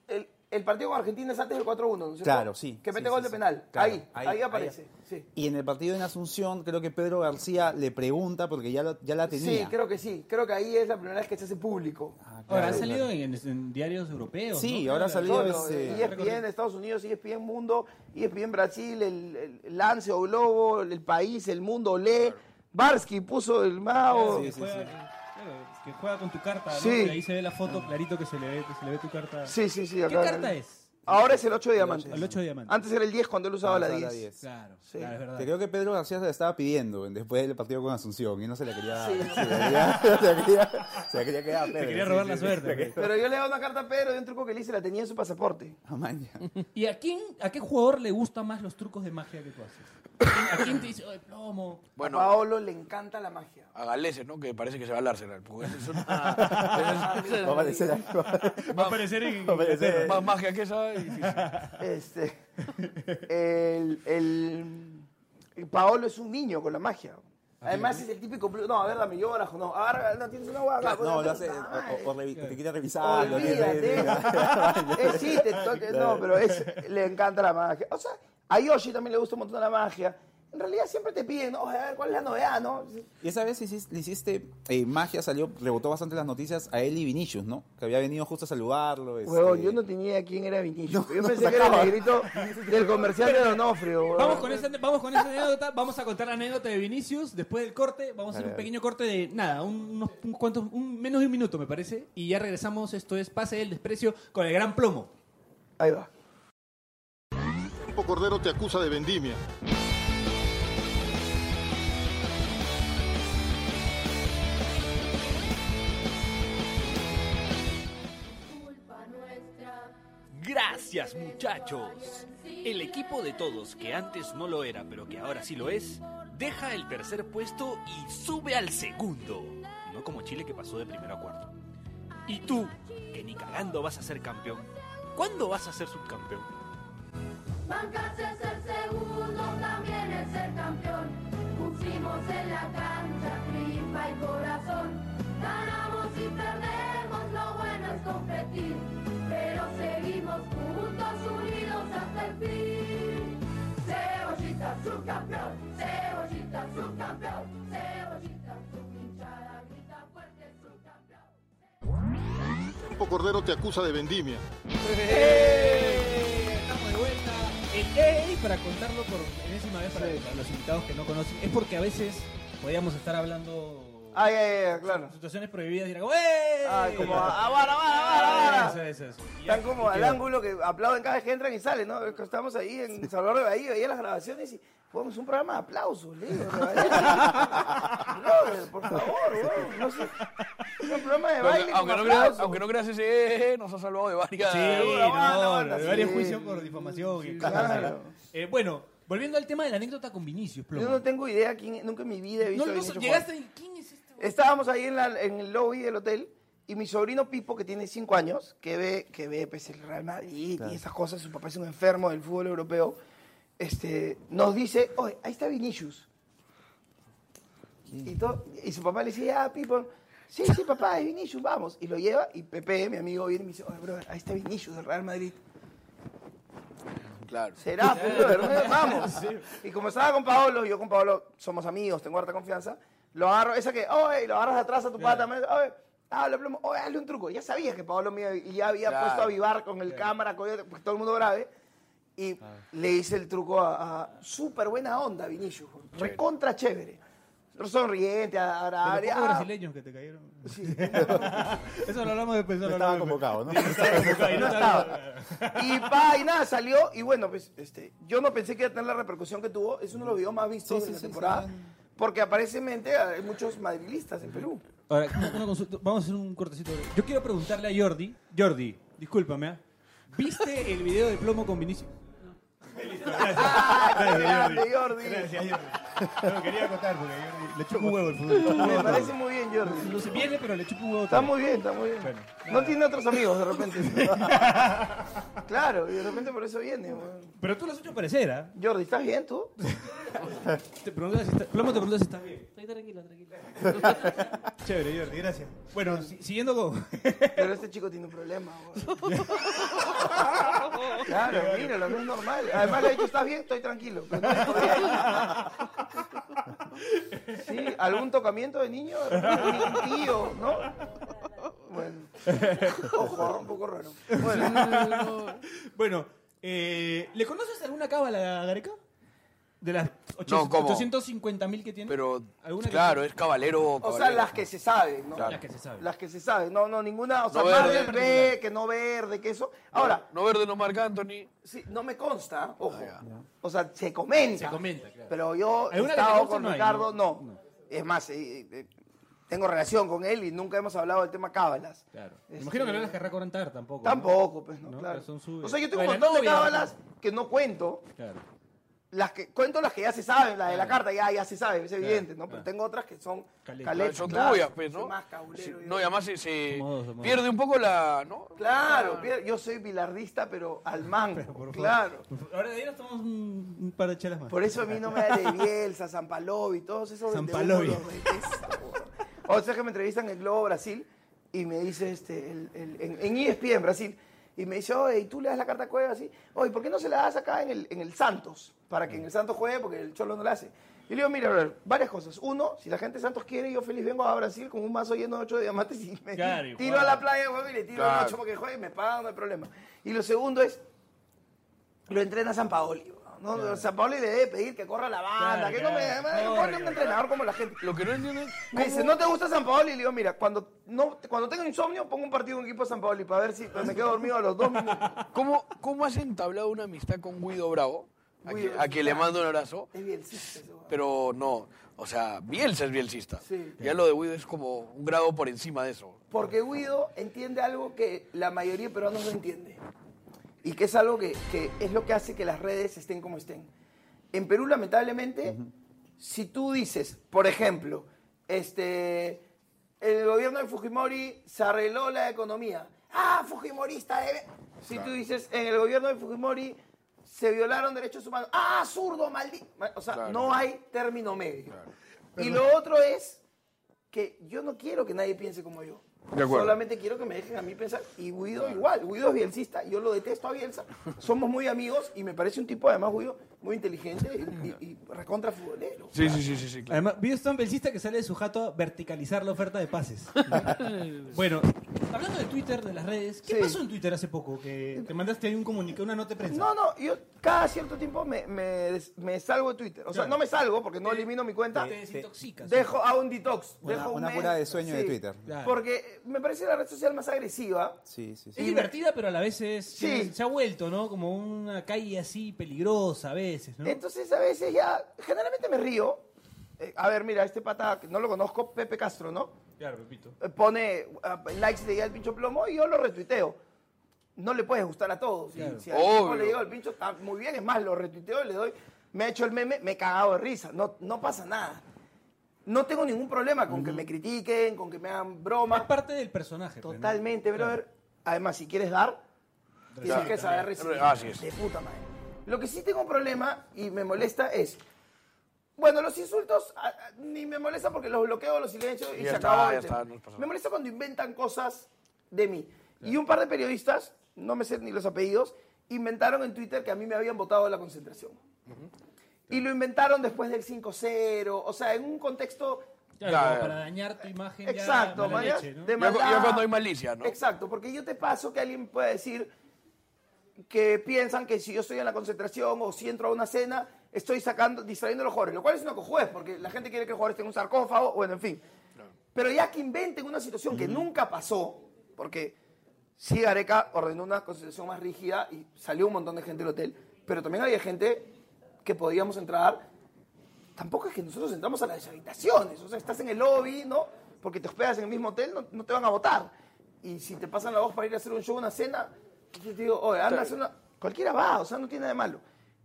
el, el partido con Argentina es antes del 4-1, ¿no es cierto? Claro, sí, Que sí, mete sí, gol de sí. penal. Claro, ahí, ahí, ahí, ahí. aparece. Sí. Y en el partido en Asunción, creo que Pedro García le pregunta, porque ya, lo- ya la tenía. Sí, creo que sí. Creo que ahí es la primera vez que se hace público. Ah, claro, Ahora, ha salido en, en- en diarios europeos. Sí, ¿no? ahora ha salido ese- ESPN de Estados Unidos, ESPN Mundo, ESPN Brasil, el, el, Lance o Globo, el País, el Mundo, Le. Barsky puso el Mao. juega, que- claro, que juega con tu carta, ¿no? Sí. Ahí se ve la foto clarito que se le ve, que se le ve tu carta. Sí, sí, sí. ¿Qué carta es? Ahora es el 8 de diamantes. El 8 de diamante. Antes era el 10 cuando él usaba Ah, la usaba la 10. 10. Claro, Sí. claro, es verdad. Creo que Pedro García se la estaba pidiendo después del partido con Asunción y no se la quería, Sí. se la quería, se la quería, se la quería quedar a Pedro. Te quería robar sí, la sí. suerte. Pero yo le daba una carta a Pedro de un truco que le hice, la tenía en su pasaporte. Ah, ya. ¿Y a quién, a qué jugador le gustan más los trucos de magia que tú haces? ¿A quién te dice, oye, plomo? Bueno, a Paolo le encanta la magia. a Galeses, ¿no? Que parece que se va al Arsenal. porque una- Va a aparecer algo. Va a aparecer en Va a aparecer. más magia que esa Este, el, el, el Paolo es un niño con la magia. Además es el típico, no, a ver, dame lloras, no, ahora no tienes una hueá. acá, No, pues, lo hace, madre. o, o revi- te quiere revisar. Olvídate. Eh, sí, te no, pero es, le encanta la magia. O sea, a Yoshi también le gusta un montón la magia. En realidad siempre te piden, ¿no? A ver, ¿cuál es la novedad, no? Y esa vez hiciste, le hiciste eh, magia, salió, rebotó bastante las noticias a él y Vinicius, ¿no? Que había venido justo a saludarlo. este- Huevón, yo no tenía quién era Vinicius. yo no pensé que era sacaba. el negrito del comercial de Donofrio. huevón. Vamos con, esa, vamos con esa anécdota, vamos a contar la anécdota de Vinicius. Después del corte, vamos a hacer un pequeño corte de nada, un- unos un cuantos, un- menos de un minuto me parece. Y ya regresamos, esto es Pase del Desprecio con el gran plomo. Ahí va. Cordero te acusa de vendimia. Muchachos. El equipo de todos que antes no lo era pero que ahora sí lo es, deja el tercer puesto y sube al segundo. No como Chile que pasó de primero a cuarto. Y tú, que ni cagando vas a ser campeón, ¿cuándo vas a ser subcampeón? Bancarse es ser segundo, también es ser campeón. Pusimos en la cancha tripa y corazón. Ganamos y perdemos, lo bueno es competir. Seguimos juntos, unidos hasta el fin. Cebollita subcampeón, cebollita subcampeón, cebollita subhinchada, grita fuerte subcampeón. Campo Cordero te acusa de vendimia. ¡Eh! Estamos de vuelta. El EI, para contarlo por enésima vez para, para los invitados que no conocen, es porque a veces podíamos estar hablando Ay, ay, ay, claro. situaciones prohibidas y era como ¡eh! Ay, como a vara, vara, Eso, vara. eso, eso. Están ya- como al quedó. ángulo que aplauden cada vez que entran y salen, ¿no? Estamos ahí en Salvador de Bahía, veía las grabaciones y jugamos un programa de aplausos, le digo. Brother, por favor, no sé. Es un programa de baile aunque, no creas, aunque no creas ese, eh, nos ha salvado de varias. Sí, no, banda, banda, de varios sí. juicios por difamación Sí, claro. Eh, bueno, volviendo al tema de la anécdota con Vinicius, Plomo. Yo no tengo idea quién, nunca en mi vida he visto No, a no, Vinicius llegaste ¿quién? Estábamos ahí en, la- en el lobby del hotel y mi sobrino Pipo, que tiene 5 años, que ve, que ve pues, el Real Madrid y esas cosas, su papá es un enfermo del fútbol europeo, este, nos dice, oye, ahí está Vinicius. Y, todo- y su papá le decía, ah, Pipo, sí, sí, papá, es Vinicius, vamos. Y lo lleva y Pepe, mi amigo, viene y me dice, oye, brother, ahí está Vinicius del Real Madrid. Claro. Será, pues, brother, vamos. Y como estaba con Paolo, yo con Paolo somos amigos, tengo harta confianza, lo agarro, esa que, oye, lo agarras atrás a tu pata, me oye, habla, plomo, oye, hazle un truco. Ya sabía que Paolo mío y ya había Claro. puesto a vivar con el cámara, con pues, todo el mundo grave. Y le hice el truco a, a súper buena onda, Vinicius. Recontra chévere. Sonriente, De los ah, brasileños que te cayeron. eso lo hablamos después. No lo estaba convocado, ¿no? después. Estaba convocado y no estaba- Y pa, y nada, salió. Y bueno, pues este, yo no pensé que iba a tener la repercusión que tuvo. Es uno de los videos más vistos Sí, de sí, la sí, temporada. Porque aparentemente hay muchos madrilistas en Perú. Ahora, una, una consulta. Vamos a hacer un cortecito. Yo quiero preguntarle a Jordi. Jordi, discúlpame. ¿ah? ¿Viste el video de plomo con Vinicius? Grande, Jordi. Gracias, Jordi. No, quería contar porque a Jordi le chupa un huevo el fútbol. Me parece muy bien, Jordi. No se viene, pero le chupa un huevo. Está también. muy bien, está muy bien. Bueno. No tiene otros amigos de repente. claro, y de repente por eso viene. weón. Pero tú lo has hecho parecer, ¿ah? Jordi, ¿estás bien tú? Te preguntas si está- Plomo te pregunta si estás bien. Estoy tranquilo, tranquilo. Chévere, Jordi, gracias. Bueno, si- siguiendo con. Pero este chico tiene un problema. weón. Claro, míralo, no es normal. Además le ha dicho, ¿estás bien? Estoy tranquilo. pero no estoy bien. Sí, algún tocamiento de niño, un tío, ¿no? Bueno, ojo, un poco raro. Bueno, Bueno, eh, ¿le conoces alguna cábala a Gareca? De las No, ¿cómo? 850 mil que tiene. Pero, ¿Alguna que claro, es caballero. o sea, las que se saben, ¿no? Las que se saben. Las que se saben, no, no, ninguna, o sea, No más verde. del B, que no verde, que eso. Ahora, No verde, no marca Anthony. sí, no me consta, ojo. Ah. O sea, se comenta. Se comenta, claro. Pero yo he ¿Alguna que te estado con no hay, Ricardo, no? no. Es más, eh, eh, tengo relación con él y nunca hemos hablado del tema cábalas. Claro. Me Este, imagino que no las querrá contar tampoco. ¿no? Tampoco, pues, no, No, claro. son su- O sea, yo tengo un montón de cábalas que no cuento. Claro. Las que, cuento las que ya se saben, la de la carta ya, ya se sabe, es evidente, ¿no? Pero tengo otras que son Caletas. Son tuyas, pues, ¿no? más Sí, no, y además se, pierde un poco la. ¿no? Claro, pier- yo soy bilardista, pero al mango, Por claro. Ahora de ahí nos tomamos un, un par de chelas más. Por eso a mí no me da de Bielsa, San Palovi, todos esos San vendehumos Palovi. los detesto, weón. O sea que me entrevistan en el Globo Brasil y me dice este, el, el- en, en ESPN Brasil, y me dice, oye, ¿y tú le das la carta a Cueva así? Oye, ¿por qué no se la das acá en el, en el Santos? Para que en el Santos juegue, porque el Cholo no la hace. Y le digo, mira, brother, varias cosas. Uno, si la gente de Santos quiere, yo feliz vengo a Brasil con un mazo lleno de ocho diamantes y me Claro, y tiro a la playa, weón, y le tiro Claro. el ocho porque juegue y me pagan, no hay problema. Y lo segundo es, lo entrena San Paoli. ¿No? San Paoli le debe pedir que corra la banda, Claro, que no claro. Corre, ponle un claro. entrenador como la gente. Lo que no entiendo es. Me dice, ¿no te gusta San Paoli? Y le digo, mira, cuando, no, cuando tengo insomnio, pongo un partido en equipo de San Paoli para ver si me quedo dormido a los dos minutos. ¿Cómo, ¿Cómo has entablado una amistad con Guido Bravo? A, Guido, que, a quien le claro. mando un abrazo. Es bielcista. Pero no, o sea, Bielsa es bielcista. Sí. Ya lo de Guido es como un grado por encima de eso. Porque Guido entiende algo que la mayoría de peruanos no entiende. Y que es algo que, que es lo que hace que las redes estén como estén. En Perú, lamentablemente, si tú dices, por ejemplo, este, el gobierno de Fujimori se arregló la economía. Ah, Fujimorista debe... Si tú dices, en el gobierno de Fujimori se violaron derechos humanos. Ah, zurdo, maldito. O sea, Claro. no hay término medio. Y lo otro es que yo no quiero que nadie piense como yo. De. Solamente quiero que me dejen a mí pensar. Y Guido igual. Guido es bielcista. Yo lo detesto a Bielsa. Somos muy amigos y me parece un tipo, además, Guido, muy inteligente y, y- y recontra futbolero. Sí, sí, sí, sí, sí, claro. Además, Video es tan belsista que sale de su jato a verticalizar la oferta de pases. bueno, hablando de Twitter, de las redes, ¿qué Sí. pasó en Twitter hace poco? Que te mandaste ahí un comunicado, una nota de prensa. No, no, yo cada cierto tiempo me, me, salgo de Twitter. O sea, Claro. no me salgo porque no elimino mi cuenta. Te desintoxicas. Dejo a un detox. Una- dejo un una cura de sueño de Twitter. Claro. Porque me parece la red social más agresiva. Sí, sí, Es sí. divertida, pero a la vez es, Sí. se ha vuelto, ¿no? Como una calle así peligrosa a veces, ¿no? Entonces a veces ya, generalmente me río. Eh, a ver, mira, este pata, que no lo conozco, Pepe Castro, ¿no? Claro, Pepito. Eh, Pone ah, likes de al Pincho Plomo y yo lo retuiteo. No le puede gustar a todos. Si- Claro. Si, a no Obvio. le digo al pincho, está muy bien. Es más, lo retuiteo, le doy, me ha hecho el meme, me he cagado de risa. No, no pasa nada. No tengo ningún problema con que me critiquen, con que me hagan Es bromas. parte del personaje. pues, ¿no? Totalmente, brother. Además, si quieres dar, tienes que saber recibir. Así es. De puta madre. Lo que sí tengo un problema y me molesta es. Bueno, los insultos ah, ah, ni me molesta porque los bloqueo, los silencio y Ya se acabó. me molesta cuando inventan cosas de mí. Y un par de periodistas, no me sé ni los apellidos, inventaron en Twitter que a mí me habían votado de la concentración. Y lo inventaron después del 5-0, o sea, en un contexto Claro, Ya, como ya. para dañar tu imagen Exacto, ya leche, ¿no? de Ya, maldad. ya cuando hay malicia, ¿no? Exacto, porque yo te paso que alguien pueda decir que piensan que si yo estoy en la concentración o si entro a una cena, estoy sacando, distrayendo a los jugadores, lo cual es una cojudez, porque la gente quiere que el jugador esté en un sarcófago, bueno, en fin. Pero ya que inventen una situación que nunca pasó, porque sí Gareca ordenó una concentración más rígida y salió un montón de gente del hotel, pero también había gente que podíamos entrar tampoco es que nosotros entramos a las habitaciones, o sea, estás en el lobby, ¿no? Porque te hospedas en el mismo hotel, no, no te van a votar. Y si te pasan la voz para ir a hacer un show, una cena, yo te digo, oye, anda a hacer una... Cualquiera va, o sea, no tiene nada de malo.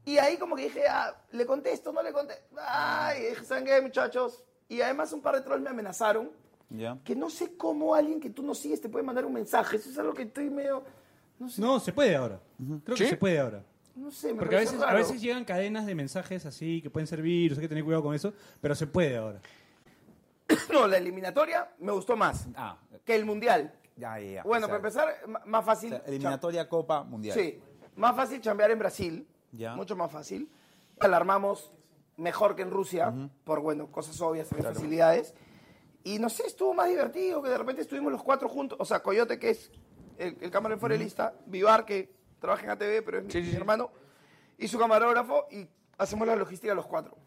Y ahí como que dije, ah, ¿le contesto? ¿No le contesto? Ay, dije, ¿saben qué, muchachos? Y además un par de trolls me amenazaron, ¿Ya? que no sé cómo alguien que tú no sigues te puede mandar un mensaje. Eso es algo que estoy medio... No sé, No, se puede ahora. Creo que ¿Sí? se puede ahora. no sé, me Porque a parece veces, a raro. veces llegan cadenas de mensajes así que pueden servir, o sea, hay que tener cuidado con eso, pero se puede ahora. No, la eliminatoria me gustó más Ah, que el mundial. ya, ya, ya. Bueno, O sea, para empezar, más o fácil... sea, eliminatoria Copa Mundial. Sí, más fácil chambear en Brasil, Ya. mucho más fácil. Alarmamos mejor que en Rusia, por, bueno, cosas obvias, también facilidades. Y no sé, estuvo más divertido que de repente estuvimos los cuatro juntos. O sea, Coyote, que es el, el camarógrafo forelista, Vivar, que trabaja en ATV, pero es mi, Sí, mi sí. hermano, y su camarógrafo, y hacemos la logística los cuatro.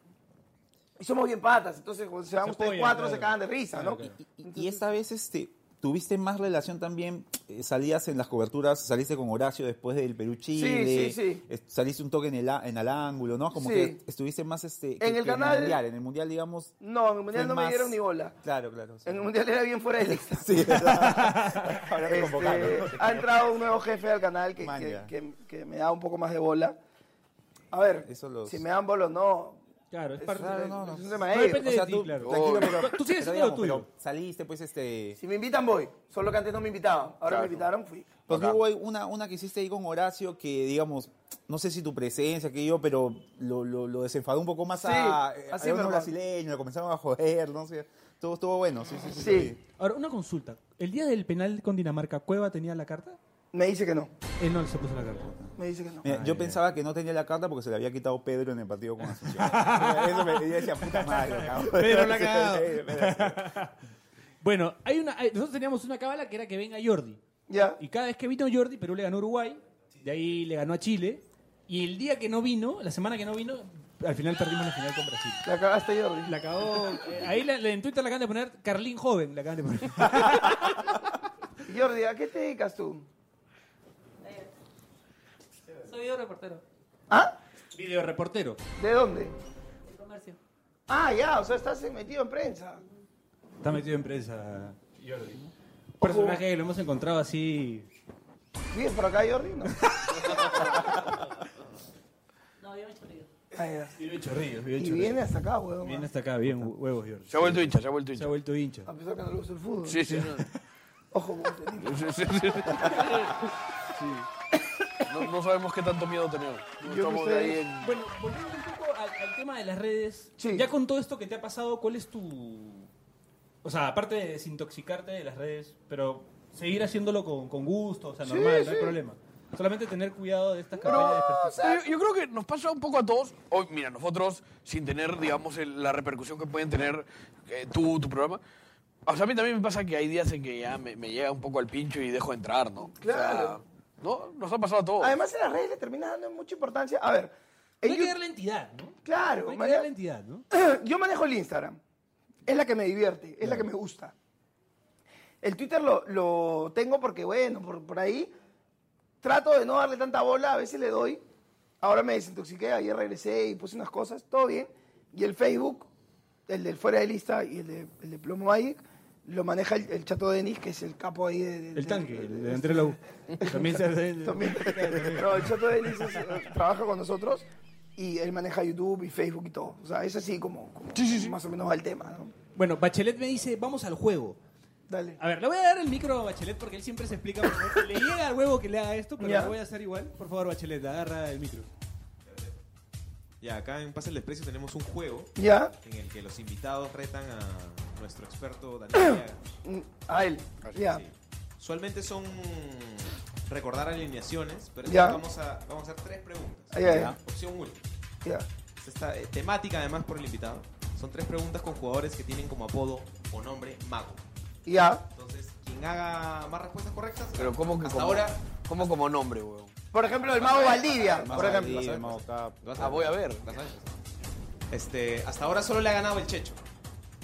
Y somos bien patas, entonces cuando se van ustedes apoyan, cuatro, claro. se cagan de risa, Claro, ¿no? claro. Y, y esta vez este, tuviste más relación también, eh, salías en las coberturas, saliste con Horacio después del Perú-Chile, Sí, sí, sí. saliste un toque en el, en el ángulo, ¿no? Como que estuviste más este, que- En el que canal- Mundial, en el Mundial, digamos. No, en el Mundial no me dieron ni bola. Claro, claro. En el Mundial era bien fuera de lista. Sí, Ahora Este, ha entrado un nuevo jefe al canal que, que- ya. que- que me da un poco más de bola. A ver, Eso los- si me dan bola o no, Claro, es parte Claro, es- no, no. es un tema de No ellos. depende O sea, de tú, ti, claro. tranquilo, pero, Tú sigues pero haciendo lo digamos, pero tuyo. saliste, pues, este... Si me invitan, voy. Solo que antes no me invitaban. Ahora me invitaron, fui. Porque hubo ahí una, una que hiciste ahí con Horacio que, digamos, no sé si tu presencia, que yo, pero lo, lo, lo desenfadó un poco más Sí, a, así a unos brasileños, lo comenzaron a joder, no sé. Todo estuvo bueno, sí, sí, sí. Sí, Ahora, una consulta. ¿El día del penal con Dinamarca, Cueva tenía la carta? me dice que no. Él no se puso la carta. Me dice que no. Mira, yo pensaba que no tenía la carta porque se le había quitado Pedro en el partido con Asunción. Eso me yo decía, puta madre. cabrón. Pedro la ha cagado. Bueno, hay una, hay- nosotros teníamos una cábala que era que venga Jordi. Ya. Y cada vez que vino Jordi, Perú le ganó a Uruguay, de ahí le ganó a Chile. Y el día que no vino, la semana que no vino, al final perdimos la final con Brasil. La cagaste, Jordi. La acabó. eh, ahí la- la- en Twitter le acaban de poner Carlín Joven. Le acaban de poner. Jordi, ¿a qué te dedicas tú? Soy video reportero. ¿Ah? Video reportero. ¿De dónde? de comercio. Ah, ya, o sea, estás metido en prensa. Está metido en prensa Jordi. Personaje que lo hemos encontrado así. ¿Vives por acá, Jordi? No. No, lío. Ah, ya. Vive en Chorrillos, vive Y Chorrillos. viene hasta acá, weón. Viene hasta acá, bien, huevos, George. Se ha vuelto hincha, se ha vuelto Se hincha. ha vuelto hincha. A pesar que no le gusta el fútbol. Sí, sí. no. Ojo con este tipo. Sí, sí, sí. No, no sabemos qué tanto miedo tenemos. No Yo Estamos sé- ahí en... Bueno, volviendo un poco al, al tema de las redes, Sí. ya con todo esto que te ha pasado, ¿cuál es tu... O sea, aparte de desintoxicarte de las redes, pero seguir haciéndolo con, con gusto, o sea, Sí, normal, no sí. hay problema. Solamente tener cuidado de estas campañas de desprestigio. Yo, yo creo que nos pasa un poco a todos. Hoy, mira, nosotros, sin tener, digamos, el- la repercusión que pueden tener eh, tú, tu programa. O sea, a mí también me pasa que hay días en que ya me, me llega un poco al pincho y dejo entrar, ¿no? Claro. O sea, ¿no? Nos ha pasado a todos. Además, en las redes le terminas dando mucha importancia. A ver. No hay que Yu- darle entidad, ¿no? Claro. No hay que darle entidad, ¿no? Yo manejo el Instagram. Es la que me divierte, es la que me gusta. El Twitter lo, lo tengo porque, bueno, por, por ahí trato de no darle tanta bola, a veces le doy. Ahora me desintoxiqué, ayer regresé y puse unas cosas, todo bien. Y el Facebook, el del fuera de lista y el de, el de Plomo Magic, lo maneja el, el Chato Denis, que es el capo ahí de... de- El tanque, de- el delantero de la U. También se hace... También. No, el Chato Denis es- eh, trabaja con nosotros y él maneja YouTube y Facebook y todo. O sea, es así como, como más o menos va el tema, ¿no? Bueno, Bachelet me dice, vamos al juego. Dale. A ver, le voy a dar el micro a Bachelet porque él siempre se explica. mejor. Le llega al huevo que le haga esto, pero Ya. lo voy a hacer igual. Por favor, Bachelet, agarra el micro. Ya, acá en Pase el Desprecio tenemos un juego Ya. en el que los invitados retan a nuestro experto Daniel Arriaga. Mm, A él. Ya. Sí. Usualmente son recordar alineaciones, pero Ya. vamos, a, vamos a hacer tres preguntas. Ay. Ya. Opción 1. Ya. Esta eh, temática además por el invitado. Son tres preguntas con jugadores que tienen como apodo o nombre mago. Ya. Entonces, quien haga más respuestas correctas, Pero ¿cómo que hasta como, ahora ¿cómo como nombre, weón? Por ejemplo, el mago Valdivia. Por ejemplo. Valdivia, Mago Cap. Ah, voy a ver. Este, hasta ahora solo le ha ganado el Checho.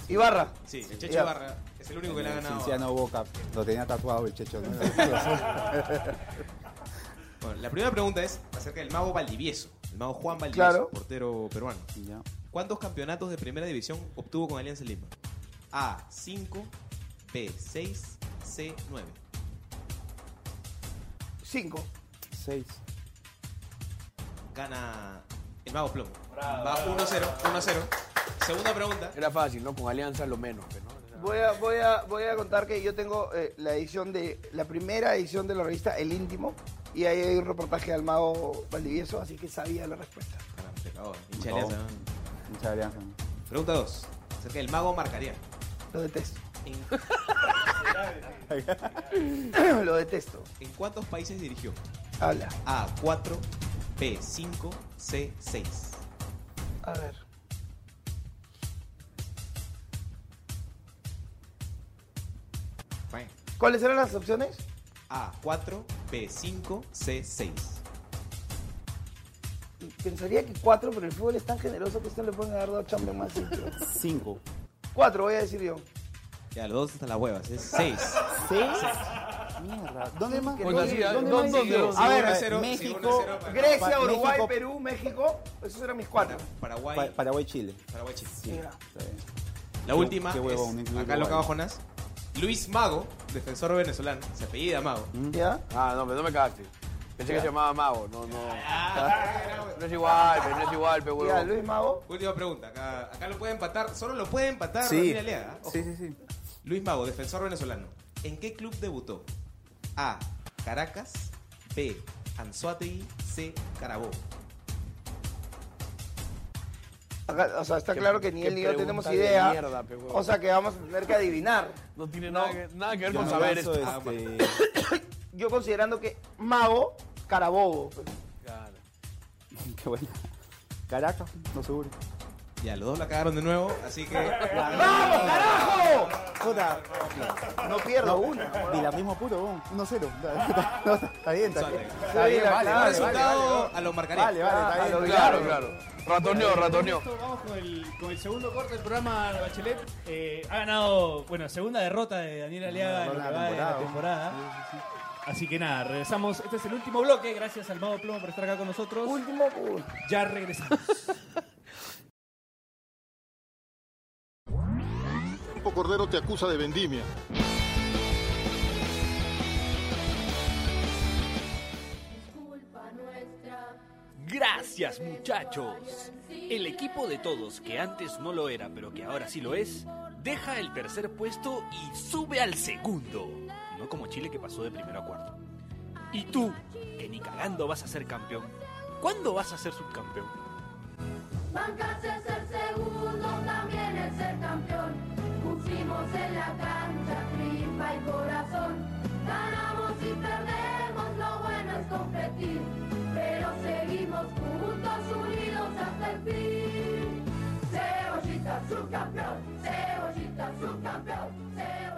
Ibarra. Sí, el Checho Ya. Barra es el único que le ha ganado. Cienciano Boca. Lo tenía tatuado el checho. ¿no? Bueno, la primera pregunta es acerca del mago Valdivieso, el mago Juan Valdivieso, Claro. portero peruano. Ya. ¿Cuántos campeonatos de primera división obtuvo con Alianza Lima? A, 5, B, 6, C, 9. Cinco. Seis. Gana el mago Plomo. Va 1-0, 1-0. Segunda pregunta. Era fácil, ¿no? Con Alianza lo menos, ¿no? Voy a, voy, a, voy a contar que yo tengo eh, la edición de la primera edición de la revista El Íntimo y ahí hay un reportaje al mago Valdivieso, así que sabía la respuesta. Caramba, te cagó, hincha. Alianza. alianza. Pregunta 2. Acerca del mago Marcaría. Lo detesto. ¿En, Lo detesto. en cuántos países dirigió? Habla. A, 4, B, 5, C, 6. A ver. Bueno. ¿Cuáles eran las opciones? A, 4, B, 5, C, 6. Pensaría que cuatro, pero el fútbol es tan generoso que esto le pueden haber dado chambre más. simple. Cinco. Cuatro, voy a decir yo. Ya, los dos están las huevas, es 6. ¿Seis? Mierda. ¿Dónde más? Así, ¿dónde ¿dónde- más dónde- dónde- A ver, cero, México, cero Grecia, Pa- Uruguay, México- Perú, México. Esos eran mis cuatro. Paraguay, Pa- Paraguay, Chile. Paraguay, Chile. Sí. La última, qué es, incluye acá lo acaba Jonás. Luis Mago, defensor venezolano, se apellida Mago. ¿Ya? Ah, no, pero no me cagaste. Pensé que se llamaba Mago. No, no. No es igual, pero no es igual, pe Ya, huevón. Luis Mago. Última pregunta, acá, acá lo puede empatar, solo lo puede empatar Sí. Sí, sí, sí. Luis Mago, defensor venezolano. ¿En qué club debutó? A. Caracas. B. Anzuategui. C. Carabobo. O sea, está claro que ni él ni yo tenemos idea. mierda, pe, huevón. o sea, que vamos a tener que adivinar. No tiene nada que, nada que ver con Yo saber lanzo, esto. este, Yo considerando que Mago, Carabobo. pues. Claro. Qué buena. Caracas, no seguro. Ya, los dos la cagaron de nuevo, así que. ¡Vamos, carajo! Puta. No pierdo una. Vilarrismo puro, bon. 1-0. No, está bien, está bien. Está bien, vale, resultado vale, a lo marcaría. Vale, vale, está bien. Claro, Claro, claro. Ratoneó, ratoneó. Con esto Vamos con el, con el segundo corte del programa de Bachelet. Eh, ha ganado, bueno, segunda derrota de Daniel Aliaga en lo que va de la temporada. Así que nada, regresamos. Este es el último bloque. Gracias al Mago Plomo por estar acá con nosotros. Último. Ya regresamos. Cordero te acusa de vendimia. Es culpa nuestra. Gracias muchachos. El equipo de todos, que antes no lo era, pero que ahora sí lo es, deja el tercer puesto y sube al segundo. No como Chile que pasó de primero a cuarto. Y tú, que ni cagando vas a ser campeón, ¿cuándo vas a ser subcampeón? Bancarse es ser segundo, En la cancha tripa y corazón. Ganamos y perdemos, lo bueno es competir. Pero seguimos juntos, unidos hasta el fin. Cebollita subcampeón, cebollita subcampeón, cebollita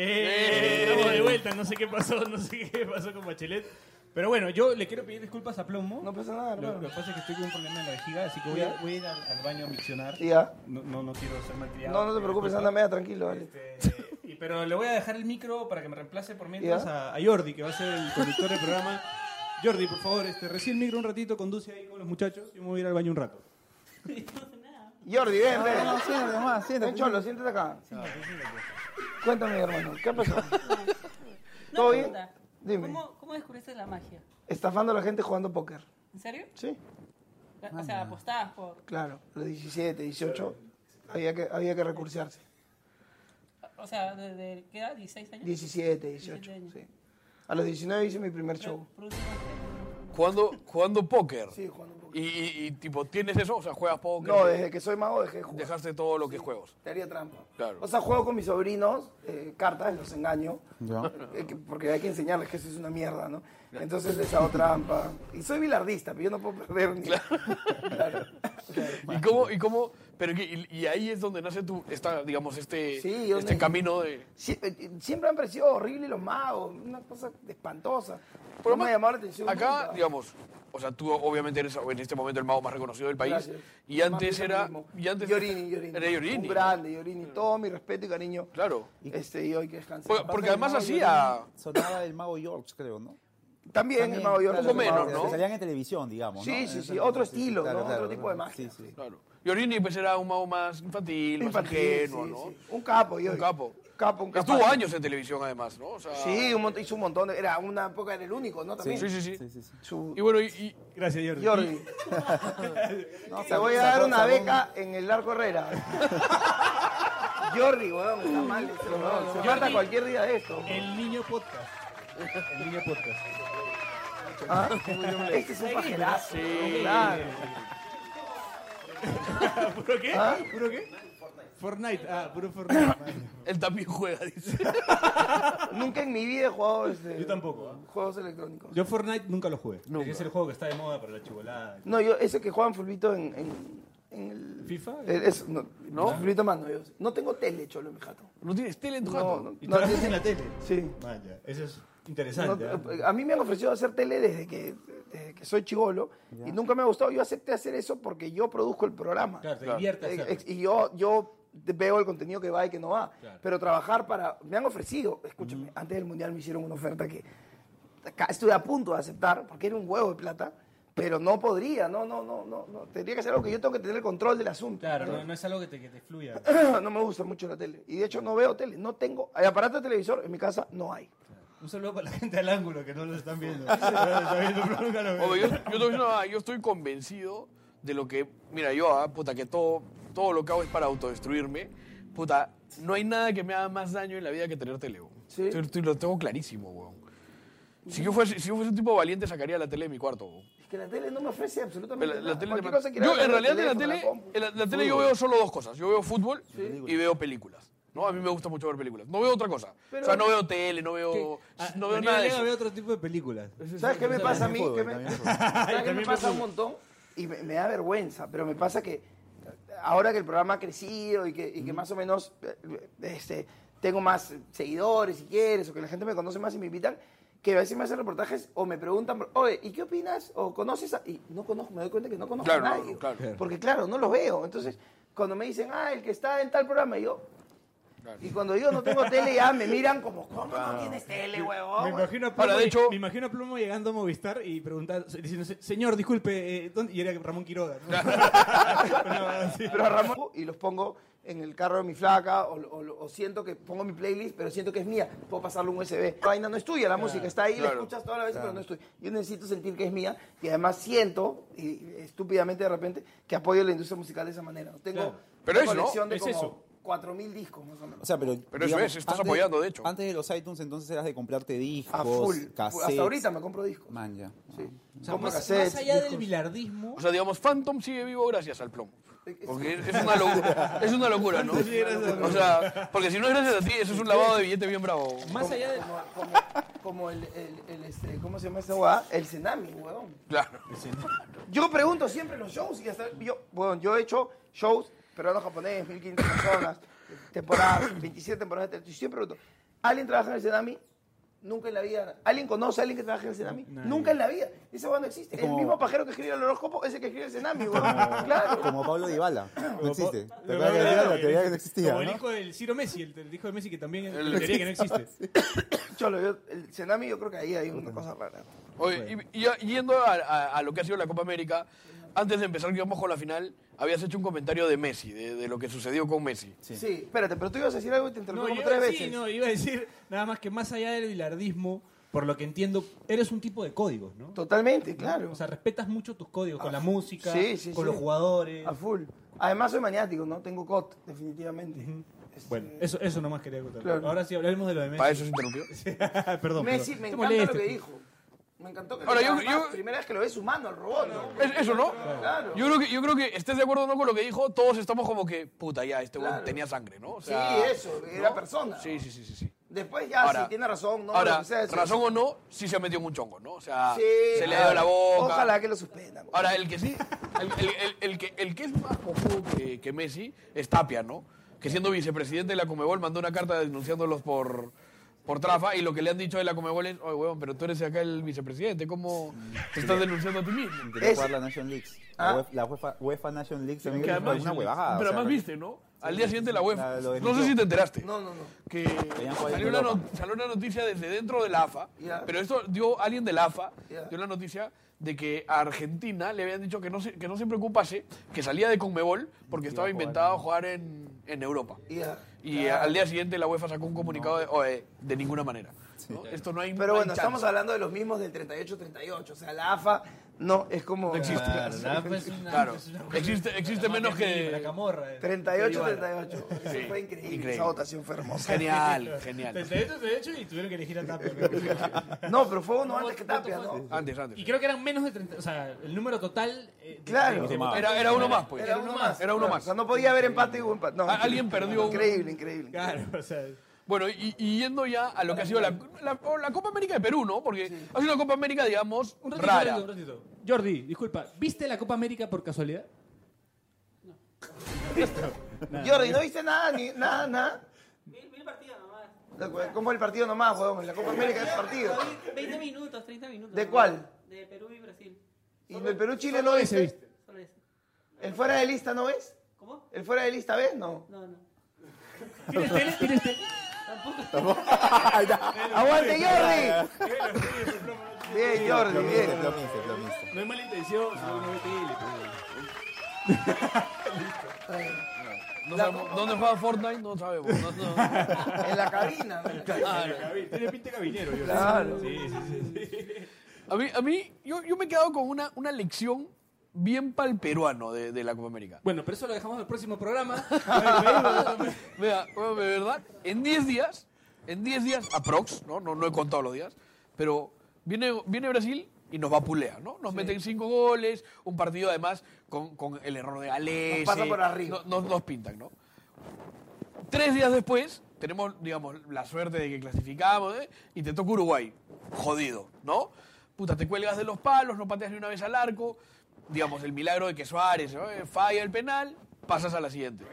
Eh, estamos de vuelta, no sé qué pasó, no sé qué pasó con Bachelet. Pero bueno, yo le quiero pedir disculpas a Plomo. No pasa nada, Lo, hermano. lo que pasa es que estoy con un problema en la vejiga, así que voy a, voy a ir al, al baño a miccionar. Ya. No, no, no quiero ser malcriado. No, no te preocupes, anda media tranquilo, vale. Este, y- pero le voy a dejar el micro para que me reemplace por mientras a, a Jordi, que va a ser el conductor del programa. Jordi, por favor, este, recibe el micro un ratito, conduce ahí con los muchachos. Yo me voy a ir al baño un rato. Jordi, ven, ven. No, no, siéntate nomás, siéntate. Ven, Cholo, siéntate acá. Cuéntame, hermano, ¿qué pasó? ¿Todo bien? pregunta. Dime. ¿Cómo, ¿Cómo descubriste la magia? Estafando a la gente jugando póker. ¿En serio? Sí, O sea, apostabas por... claro. A los 17, 18, había que, había que recursearse. O sea, ¿desde qué edad? ¿16 años? 17, 18, años. sí. A los 19 hice mi primer show. Jugando, jugando póker. Sí, jugando póker. Y, y- y, tipo, ¿tienes eso? O sea, juegas póker. No, desde que soy mago dejé de jugar. Dejaste todo lo que es juegos. Te haría trampa. Claro. O sea, juego con mis sobrinos, eh, cartas, los engaño. Ya. eh, que- porque hay que enseñarles que eso es una mierda, ¿no? Entonces les hago trampa. Y soy bilardista, pero yo no puedo perder ni. Claro. ¿Y cómo, y cómo, pero y, y ahí es donde nace tu, esta, digamos, este, Sí, este donde- camino de... Sie- eh, siempre han parecido horribles los magos, una cosa espantosa. Pero me ha llamado la atención. Acá, nunca. digamos, o sea, tú obviamente eres en este momento el mago más reconocido del país. Gracias. Y antes Más era... Y antes Llorini, Llorini. Era Llorini. Un grande, Llorini. Todo mi respeto y cariño. Claro. Este, y hoy que descanse. Porque, porque además hacía... Sonaba el mago George, creo, ¿no? También, el mago George. Un poco menos. ¿no? Que salían en televisión, digamos, Sí, ¿no? sí, sí, otro estilo, claro, ¿no? claro, Otro tipo de claro. magia. Sí, sí. Claro. Llorini pues era un mago más infantil, más ingenuo, sí, ¿no? sí. Un capo, yo. Un capo. Capo, un capo. Estuvo años en televisión además, ¿no? O sea, Sí, un montón, hizo un montón. de- era una época, era el único, ¿no? También. Sí, sí, sí. Sí, sí, sí. Su- Y bueno, y, y- Gracias, Jordi. Jordi. No, Te voy a dar una beca en el Arco Herrera. Jordi, weón, está mal. weón. Se mata cualquier día de esto. El niño podcast. El niño podcast. ¿Ah? Este es un pajerazo. Claro. ¿Puro qué? ¿Ah? ¿Puro qué? Fortnite. Ah, puro Fortnite. él también juega, dice. Nunca en mi vida he jugado este, Yo tampoco. ¿eh? juegos electrónicos. Yo Fortnite nunca lo jugué. Es el juego que está de moda para la chivolada. No, yo ese que juegan fulbito en, en, en el... ¿FIFA? el- eso, no, no, fulbito más no, yo no tengo tele, cholo, en mi jato. ¿No tienes tele en tu No, jato? no, ¿Y no, trabajas en la tele? Sí. Vaya, eso es No, interesante. a mí me han ofrecido hacer tele desde que, desde que soy chivolo y nunca me ha gustado. Yo acepté hacer eso porque yo produzco el programa. Claro, te divierte hacerlo. ex- Y yo, yo veo el contenido que va y que no va. Claro. Pero trabajar para... Me han ofrecido, escúchame, antes del Mundial me hicieron una oferta que estuve a punto de aceptar porque era un huevo de plata, pero no podría, no, no, no, no, no. Tendría que ser algo que yo tengo que tener el control del asunto. Claro, no, no es algo que te, que te fluya. no me gusta mucho la tele. Y de hecho no veo tele, no tengo... Hay aparato de televisor, en mi casa no hay. Un saludo para la gente al ángulo que no lo están viendo. No lo están viendo, pero nunca lo ven. Oye, yo, yo, verdad, yo estoy convencido de lo que. Mira, yo, ah, puta, que todo, todo lo que hago es para autodestruirme. Puta, no hay nada que me haga más daño en la vida que tener tele, weón. Sí. Estoy- estoy- lo tengo clarísimo, weón. Si yo, fuese, si yo fuese un tipo valiente, sacaría la tele de mi cuarto, weón. Es que la tele no me ofrece absolutamente La, la nada. tele te- cosa que yo, en realidad, en la tele, en la, la tele yo veo solo dos cosas. Yo veo fútbol y veo películas. ¿No? A mí me gusta mucho ver películas. No veo otra cosa. Pero- o sea, no veo tele, no veo, Ah, no veo nada de Lega eso. ve otro tipo de películas. ¿Sabes qué me pasa a mí? Que me. ¿Sabes qué me pasa un montón? Y me, me da vergüenza, pero me pasa que ahora que el programa ha crecido y que, y que más o menos eh, este, tengo más seguidores, si quieres, o que la gente me conoce más y me invitan, que a veces me hacen reportajes o me preguntan, oye, ¿y qué opinas? O conoces a... Y no conozco, me doy cuenta que no conozco Claro, a nadie. no, claro. Porque claro, no los veo. Entonces, cuando me dicen, ah, el que está en tal programa, y yo, Y cuando digo no tengo tele, ya me miran como, ¿cómo no tienes tele, huevón? Me imagino, a Ahora, Plomo, de hecho- me imagino a Plomo llegando a Movistar y preguntando, diciendo, señor, disculpe, eh, ¿dónde? y era Ramón Quiroga. ¿no? Pero, a Ramón y los pongo en el carro de mi flaca o, o- o siento que pongo mi playlist, pero siento que es mía. Puedo pasarle un USB. La vaina no es tuya, la música está ahí, la Claro. escuchas todas las veces, pero no es tuya. Yo necesito sentir que es mía y además siento, y, estúpidamente de repente, que apoyo la industria musical de esa manera. Tengo Claro. Pero una es, ¿no? colección de Es como eso. 4.000 discos, más o menos. O sea, pero. Pero eso es, estás apoyando, de hecho. Antes de los iTunes, entonces eras de comprarte discos, a full. cassettes. Hasta ahorita me compro discos. Man, ya. Sí. O sea, más, cassettes, más allá del bilardismo, O sea, digamos, Phantom sigue vivo gracias al plomo. Porque es una locura, es una locura ¿no? O sea, porque si no es gracias a ti, eso es un lavado de billete bien bravo. más allá de... Como, como, como el, el, el, este, ¿cómo se llama esta hueá? El Cenami, huevón. Claro. Yo pregunto siempre en los shows y hasta yo, bueno, yo he hecho shows peruano japonés, 1500 personas, temporadas, 27 temporadas, de tele- y siempre pregunto, ¿alguien trabaja en el Cenami? Nunca en la vida. ¿Alguien conoce a alguien que trabaja en el Cenami? Nunca en la vida. Ese hueón no existe. Es El como- mismo pajero que escribe el horóscopo es el que escribe el Cenami, huevón. Claro. Como Pablo Dybala. No existe. ¿Te acuerdas que decía la teoría que no el existía? Como el ¿no? hijo del Ciro Messi, el, el hijo de Messi que también es El- la teoría que no existe. Cholo, yo- el Cenami yo creo que ahí hay una cosa rara. Oye, y, y- yendo a, a- a lo que ha sido la Copa América, antes de empezar, digamos, con la final, habías hecho un comentario de Messi, de, de lo que sucedió con Messi. Sí. espérate, pero tú ibas a decir algo y te interrumpí No, como yo, tres sí, veces. no, iba a decir nada más que más allá del bilardismo, por lo que entiendo, eres un tipo de códigos, ¿no? Totalmente, claro. O sea, respetas mucho tus códigos con la música, sí, sí, con sí. los jugadores. A full. Además soy maniático, ¿no? Tengo COT, definitivamente. Este, Bueno, eso, eso nomás quería contar. Claro. Ahora sí hablaremos de lo de Messi. ¿Para eso se interrumpió? perdón. Messi, perdón. me encanta lo que dijo. Me encantó que Ahora, yo- yo- primera vez que lo ves humano al robot, ¿no? Es- eso, ¿no? Claro. Yo creo, que, yo creo que estés de acuerdo o no con lo que dijo, todos estamos como que, puta, ya, este Claro. tenía sangre, ¿no? O Sí, eso, era ¿no? persona. Sí, sí, sí, sí. sí. Después ya, Ahora- si tiene razón, no, Ahora, sea, razón o no, sí se ha metido en un chongo, ¿no? O sea, Sí, se le ha ido la boca. Ojalá que lo suspendan. güey. Ahora, el que sí, el, el- el- el que, el que es más cojudo que, que Messi es Tapia, ¿no? Que siendo vicepresidente de la Comebol mandó una carta denunciándolos por, por trafa y lo que le han dicho de la Comebol es, oye, huevón, pero tú eres acá el vicepresidente, ¿cómo te estás denunciando a ti mismo? Quería Es- jugar la Nation League. Ah. La, UEFA, la UEFA, UEFA Nation League también Que es además- una huevada. pero o sea, además viste, ¿no? Al día siguiente la UEFA. La- no sé si te enteraste. No, no, no. que salió una, no- salió una noticia desde dentro de la AFA, pero esto dio alguien de la AFA, dio la noticia de que a Argentina le habían dicho que no se, que no se preocupase, que salía de Conmebol porque estaba inventado a jugar en, en Europa. Y al día siguiente la UEFA sacó un comunicado de, "Oye, de ninguna manera. ¿no? Esto no hay Pero hay bueno, chance". estamos hablando de los mismos del 38-38. O sea, la AFA no es como. No existe. Claro, nada, pues, una- Claro. es una- Existe, existe menos que... La camorra. eh. 38-38. Eso Sí, fue increíble. increíble. Esa votación fue hermosa. Genial, genial. 38, de hecho, y tuvieron que elegir a Tapia. ¿no? No, pero fue uno antes que Tapia, ¿no? Antes, antes. Y creo que eran menos de 30. O sea, el número total. eh, Claro. de- de Era- Era, era uno más, pues. Era uno más. Era uno Claro, más. O sea, no podía haber empate y hubo empate. No, alguien perdió Increíble, increíble. Claro, o sea. Bueno, y, y yendo ya a lo que ha sido la, la- o la Copa América de Perú, ¿no? Porque ha sido una Copa América, digamos, Un ratito, rara. un ratito, un ratito. Jordi, disculpa, ¿viste la Copa América por casualidad? Jordi, ¿no viste nada? Ni, nada, nada. Vi, vi el partido nomás. ¿Cómo el partido nomás, huevón? En la Copa América es partido. Vi 20 minutos, 30 minutos. ¿De nomás. cuál? De Perú y Brasil. ¿Y el Perú-Chile no ese viste? viste. Solo ese. ¿El fuera de lista no ves? ¿Cómo? ¿El fuera de lista ves? No. No, no. ¿Tienes tele? ¿Tienes tele? ¡Aguante, Jordi! Bien, Jordi, bien. No es mala intención, solo no tele. No sabemos, ¿Dónde juega Fortnite? No sabemos. No, no. En la cabina. en la cabina. Tiene pinta de cabinero, yo. Claro. Sí, sí, sí. sí. A mí, a mí yo, yo me he quedado con una, una lección bien pal peruano de, de la Copa América. Bueno, pero eso lo dejamos en el próximo programa. Vea, bueno, de verdad, en 10 días, en 10 días, aprox, ¿no? ¿no? No he contado los días, pero viene, viene Brasil y nos vapulea, ¿no? Nos meten 5 goles, un partido además con, con el error de Galese. Nos pasa por arriba. no- Nos, nos pintan, ¿no? Tres días después, tenemos, digamos, la suerte de que clasificamos, ¿eh? Y te toca Uruguay. Jodido, ¿no? Puta, te cuelgas de los palos, no pateas ni una vez al arco. Digamos, el milagro de que Suárez ¿no? Eh, falla el penal, pasas a la siguiente.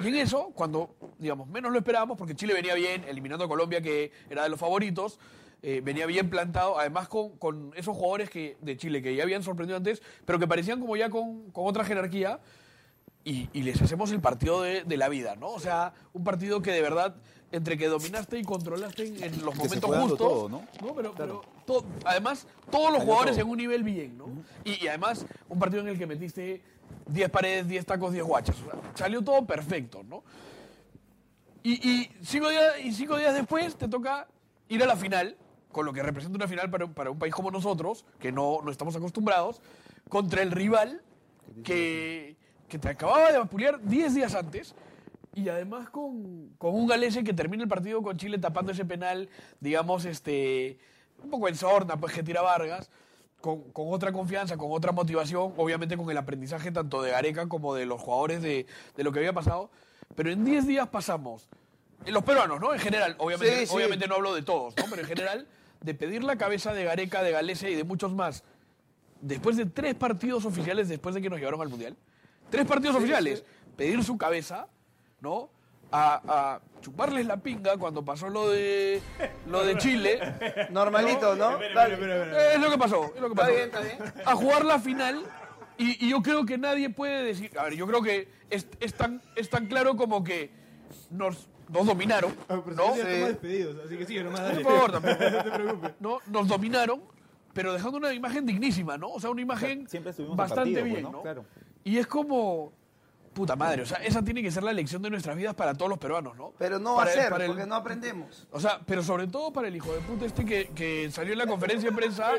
Y en eso, cuando, digamos, menos lo esperábamos, porque Chile venía bien, eliminando a Colombia, que era de los favoritos, eh, venía bien plantado, además con, con esos jugadores que, de Chile que ya habían sorprendido antes, pero que parecían como ya con, con otra jerarquía. y, y les hacemos el partido de, de la vida, ¿no? O sea, un partido que de verdad, entre que dominaste y controlaste en, los momentos justos, todo, ¿no? Pero, Claro. pero to- además, todos los jugadores en un nivel bien, ¿no? y, y además, un partido en el que metiste 10 paredes, 10 tacos, 10 guachas. O sea, salió todo perfecto, ¿no? Y, y cinco días, y cinco días después te toca ir a la final, con lo que representa una final para, un- para un país como nosotros, que no, no estamos acostumbrados, contra el rival que, que te acababa de vapulear 10 días antes. Y además con, con un galese que termina el partido con Chile tapando ese penal, digamos, este un poco en sorna, pues que tira Vargas, con, con otra confianza, con otra motivación, obviamente con el aprendizaje tanto de Gareca como de los jugadores de, de lo que había pasado. Pero en 10 días pasamos, en los peruanos, ¿no? En general, obviamente, Sí, sí. obviamente no hablo de todos, ¿no? Pero en general, de pedir la cabeza de Gareca, de Galese y de muchos más, después de tres partidos oficiales después de que nos llevaron al Mundial, tres partidos oficiales, pedir su cabeza, ¿no? A, a chuparles la pinga cuando pasó lo de lo de Chile. Normalito, ¿no? Es lo que pasó, es lo que Está bien, está bien. A jugar la final y, y yo creo que nadie puede decir, a ver, yo creo que es, es tan, es tan claro como que nos, nos dominaron, Ah, pero ¿no? despedidos, así que sigue nomás, No dale. importa, pero- no te preocupes. ¿no? Nos dominaron, pero dejando una imagen dignísima, ¿no? O sea, una imagen Siempre bastante partido, pues, bien, ¿no? ¿no? Claro. Y es como, puta madre, o sea, esa tiene que ser la lección de nuestras vidas para todos los peruanos, ¿no? Pero no va a el- ser, para el- porque no aprendemos. O sea, pero sobre todo para el hijo de puta este que, que salió en la conferencia de prensa.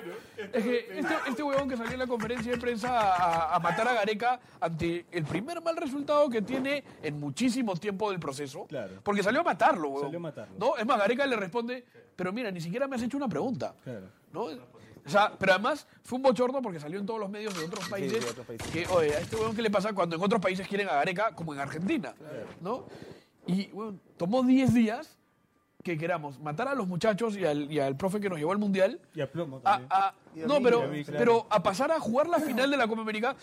Es que este, este huevón que salió en la conferencia de prensa a, a matar a Gareca ante el primer mal resultado que tiene en muchísimo tiempo del proceso. Claro. Porque salió a matarlo, huevón. Salió a matarlo. ¿No? Es más, Gareca le responde, pero mira, ni siquiera me has hecho una pregunta. Claro. ¿no? O sea, pero además fue un bochorno porque salió en todos los medios de otros países. de otros países. Que, oye, a este huevón, ¿qué le pasa cuando en otros países quieren a Gareca, como en Argentina? ¿No? Y, bueno, tomó 10 días que queramos matar a los muchachos y al, y al profe que nos llevó al Mundial. Y a plomo a- también. a- Y a no, mí, pero, a mí, claro. pero a pasar a jugar la final de la Copa América,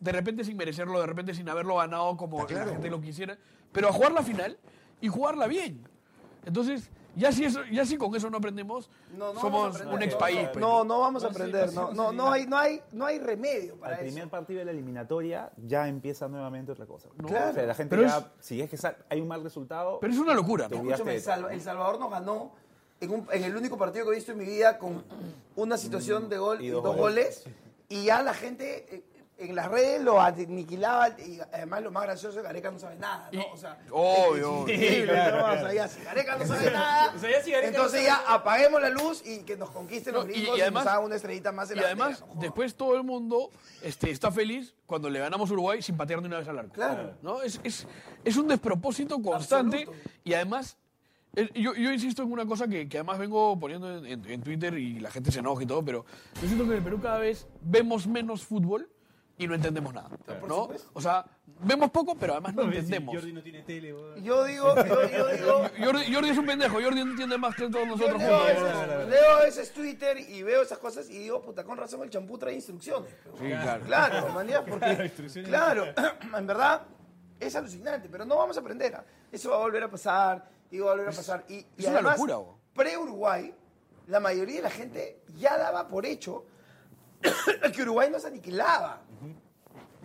de repente sin merecerlo, de repente sin haberlo ganado como la gente lo quisiera, pero a jugar la final y jugarla bien. Entonces, ya si, eso, ya si con eso no aprendemos, No, no vamos a somos aprender. un ex país. pues. No, no vamos a aprender. sí, No, no, no hay, no hay, no hay remedio para Al primer eso. partido de la eliminatoria ya empieza nuevamente otra cosa. Claro. O sea, la gente Pero ya, es- si es que hay un mal resultado, Pero es una locura, El Salva- El Salvador nos ganó en, un- en el único partido que he visto en mi vida con una situación de gol Y y dos dos, goles. goles. Y ya la gente eh, en las redes lo aniquilaba. Y además lo más gracioso es que Gareca no sabe nada, ¿no? Y- O sea, obvio. es ¿no? O sea, ya, si Gareca no sabe nada, O sea, ya si no entonces sabe ya apaguemos la luz y que nos conquisten los No, y- gringos y y, además- nos hagan una estrellita más en Y la además, bandera, no después todo el mundo este, está feliz cuando le ganamos a Uruguay sin patear ni una vez al arco. Claro. ¿no? Es, es, es un despropósito constante Absoluto. y además, eh, yo, yo insisto en una cosa que, que además vengo poniendo en, en- en Twitter y la gente se enoja y todo, pero yo siento que en el Perú cada vez vemos menos fútbol y no entendemos nada. ¿no? O sea, vemos poco, pero además no No, entendemos. Jordi no tiene tele. Yo digo, yo, yo digo, Jordi, Jordi es un pendejo, Jordi entiende más que todos Yo nosotros leo, a juntos. veces, leo a veces Twitter y veo esas cosas y digo, puta, con razón el champú trae instrucciones. Sí, claro. Claro, manía, porque, claro, en verdad es alucinante, pero no vamos a aprender. Eso va a volver a pasar y va a volver a pasar. Y, y es una además, locura, pre-Uruguay, la mayoría de la gente ya daba por hecho que Uruguay nos aniquilaba.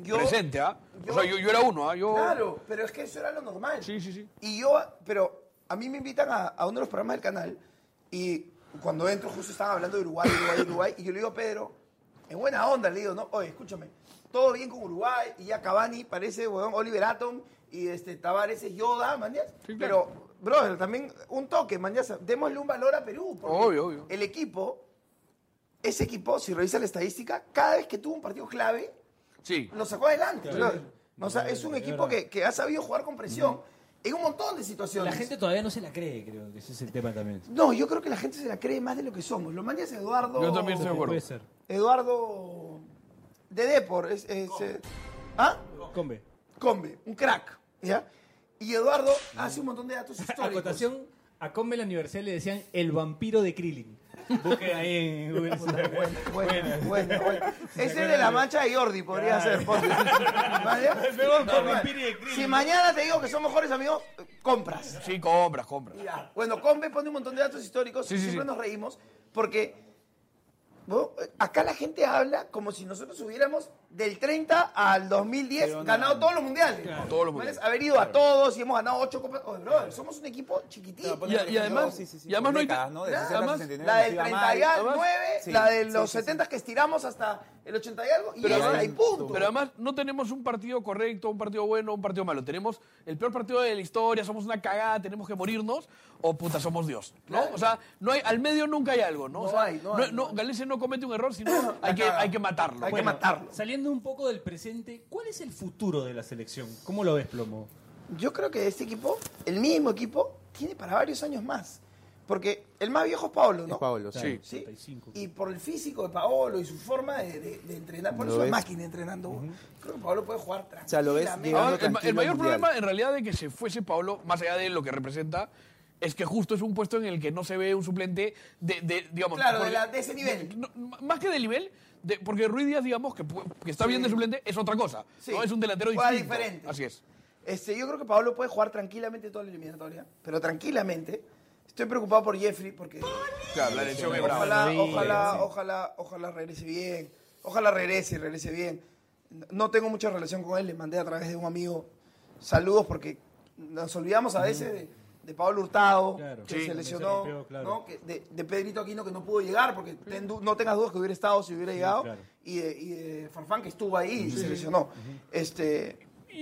Yo- Presente, ¿ah? yo- o sea, yo, yo era uno, ¿ah? Yo... Claro, pero es que eso era lo normal. Sí, sí, sí. Y yo, pero a mí me invitan a, a uno de los programas del canal y cuando entro justo estaban hablando de Uruguay, Uruguay, Uruguay, y yo le digo a Pedro, en buena onda, le digo, no, oye, escúchame, todo bien con Uruguay, y ya Cavani parece, weón, Oliver Atom, y este, Tavares es Yoda, Sí, claro. pero, brother, también un toque, mañas, démosle un valor a Perú, porque Obvio, obvio. el equipo, ese equipo, si revisa la estadística, cada vez que tuvo un partido clave, Sí. lo sacó adelante. brother. O sea, es un equipo que, que ha sabido jugar con presión en un montón de situaciones. La gente todavía no se la cree, creo que ese es el tema también. No, yo creo que la gente se la cree más de lo que somos. Lo mañas Eduardo. Yo también estoy de acuerdo. Puede ser. Eduardo de Depor. Es, es, eh, ¿Ah? Combe. Combe, un crack. ¿Ya? Y Eduardo hace un montón de datos históricos. Acotación, a Combe en la universidad le decían el vampiro de Krillin. Busque ahí en Google. Bueno, bueno, bueno, bueno. Ese de la mancha de Jordi podría ser. Si mañana te digo que son mejores amigos, compras. Sí, compras, compras. Ya. Bueno, Combe pone un montón de datos históricos Sí, y sí, siempre sí. nos reímos porque ¿no? Acá la gente habla como si nosotros hubiéramos del 30 al 2010 no, ganado todos los mundiales. Claro. Todos los mundiales. Haber ido a todos y hemos ganado ocho copas. Oh, somos un equipo pues, chiquitito. Y, y, además, sí, sí, sí, y además no hay. La del 39, Sí, la de los sí, 70 que estiramos hasta el 80 y algo, y Pero esa además- y punto. Pero además no tenemos un partido correcto, un partido bueno, un partido malo. Tenemos el peor partido de la historia, somos una cagada, tenemos que morirnos, o puta, somos Dios. ¿no? O sea, no hay, al medio nunca hay algo, ¿no? No O sea, hay, no hay, no hay. Galese no comete un error, sino hay que, hay que matarlo. Hay que matarlo. Saliendo un poco del presente, ¿cuál es el futuro de la selección? ¿Cómo lo ves, Plomo? Yo creo que este equipo, el mismo equipo, tiene para varios años más. Porque el más viejo es Paolo, ¿no? Es Paolo, sí. Sí. Sí. 35. Y por el físico de Paolo y su forma de, de- de entrenar, por eso es máquina entrenando. Creo que Paolo puede jugar tranquilamente. sea, lo ves Ahora, el, el mayor problema en realidad de que se fuese Pablo, más allá de lo que representa, es que justo es un puesto en el que no se ve un suplente de, de, digamos... Claro, de la- de ese nivel. no, más que de nivel, de- porque Ruiz Díaz, digamos, que, que está bien de suplente, es otra cosa. Sí. ¿no? Es un delantero Juega distinto. diferente. Así es. Este, yo creo que Pablo puede jugar tranquilamente toda la eliminatoria, pero tranquilamente. Estoy preocupado por Jeffrey porque Claro, la elección es brava. ojalá, ojalá, ojalá, ojalá regrese bien. Ojalá regrese y regrese bien. No tengo mucha relación con él, le mandé a través de un amigo saludos porque nos olvidamos a veces de, de Pablo Hurtado, Claro. que Sí, se lesionó, rompió, claro. ¿no? Que de, de Pedrito Aquino que no pudo llegar, porque ten no tengas dudas que hubiera estado si hubiera llegado, claro. y, de, y de Farfán que estuvo ahí y se lesionó. este,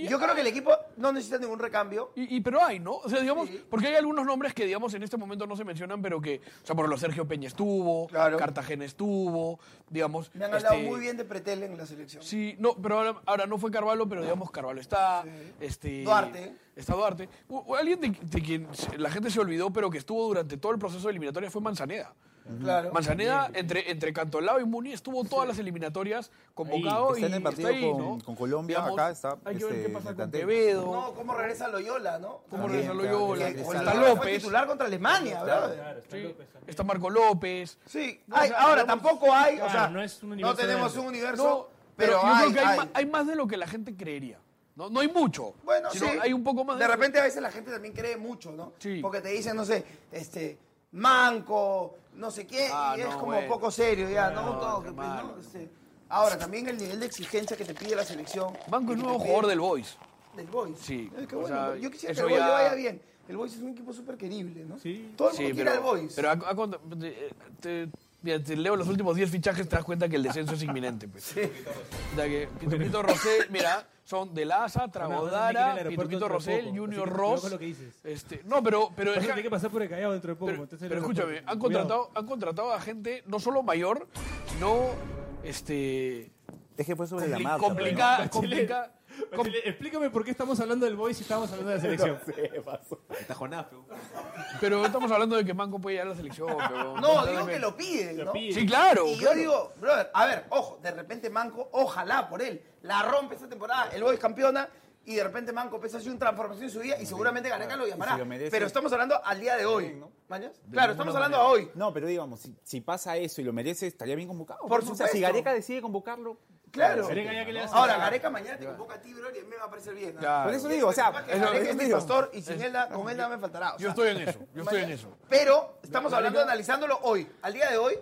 yo creo que el equipo no necesita ningún recambio. Y, y- pero hay, ¿no? O sea, digamos, Sí. porque hay algunos nombres que, digamos, en este momento no se mencionan, pero que, o sea, por ejemplo, Sergio Peña estuvo, Claro. Cartagena estuvo, digamos. Me han hablado este, muy bien de Pretel en la selección. Sí, no, pero ahora, ahora no fue Carvalho, pero digamos Carvalho está. Sí. Este, Duarte. Está Duarte. U- alguien de, de quien la gente se olvidó, pero que estuvo durante todo el proceso de eliminatoria fue Manzaneda. Claro. Manzaneda, entre, entre Cantolao y Muni, estuvo todas las eliminatorias convocado Está en y el partido está ahí, con- ¿no? con Colombia, acá está, Hay que ver este, qué pasa con. Quevedo. No, cómo regresa Loyola, ¿no? ¿Cómo También, regresa claro, Loyola? Con Está López. titular contra Alemania. Claro, está Sí, López está Marco López. Sí, No, hay- o sea, ahora tampoco hay, o Claro, sea, no es un no universo tenemos un universo, No, pero, pero, yo hay, creo que hay, hay. ma- hay más de lo que la gente creería. No, no hay mucho. Bueno, sino sí. hay un poco más de de repente a veces la gente también cree mucho, ¿no? Sí. Porque te dicen, no sé, este, manco, no sé qué, Ah, y es no, como bueno. poco serio ya, ¿no? No, Todo, que, pues. ¿no? Este, ahora, también el nivel de exigencia que te pide la selección. Banco y es que nuevo jugador del Boys. Del Boys. Sí, Eh, bueno. sea, Yo quisiera que el Boys ya- le vaya bien. El Boys es un equipo súper querible, ¿no? Sí. Todo el mundo Sí, quiere pero, al Boys. pero a- a cuando- te, te- mira, te leo los últimos 10 fichajes, te das cuenta que el descenso es inminente. Pues. O sea que Pituquito Rosell, mira, son de Laza, el aeropuerto Pituquito Rosell, Junior Ross. lo que dices. Este, no, pero, pero, que- tiene que pasar por el Callao dentro de poco. pero, entonces pero escúchame, han Cuidado. contratado, han contratado a gente no solo mayor, sino este, Es que fue sobre la compli- marcha. complicada, Bachelet. complicada. Explícame por qué estamos hablando del Boys y estamos hablando de la selección. Tajonafe. Pero estamos hablando de que Manco puede llegar a la selección. pero- No, digo que lo pide, Lo ¿no? Sí, claro. Y yo digo, brother, a ver, ojo, de repente Manco, ojalá por él, la rompe esta temporada, el Boys campeona, y de repente Manco empieza a hacer una transformación en su vida y seguramente Gareca lo llamará. Si lo merece. Pero estamos hablando al día de hoy, ¿mañas? Claro, estamos hablando a hoy. No, pero digamos, si, si pasa eso y lo merece, estaría bien convocado. Por O sea, supuesto. si Gareca decide convocarlo, Claro. Gareca ya que le hace- Ahora, Gareca mañana te convoca a ti, bro, y a mí me va a parecer bien. ¿no? Claro. por eso digo, o sea, que eso- Gareca eso es mi digo. pastor y sin él, con él nada me faltará. o Yo sea, estoy en eso, yo estoy en eso. Pero estamos hablando, analizándolo hoy. Al día de hoy,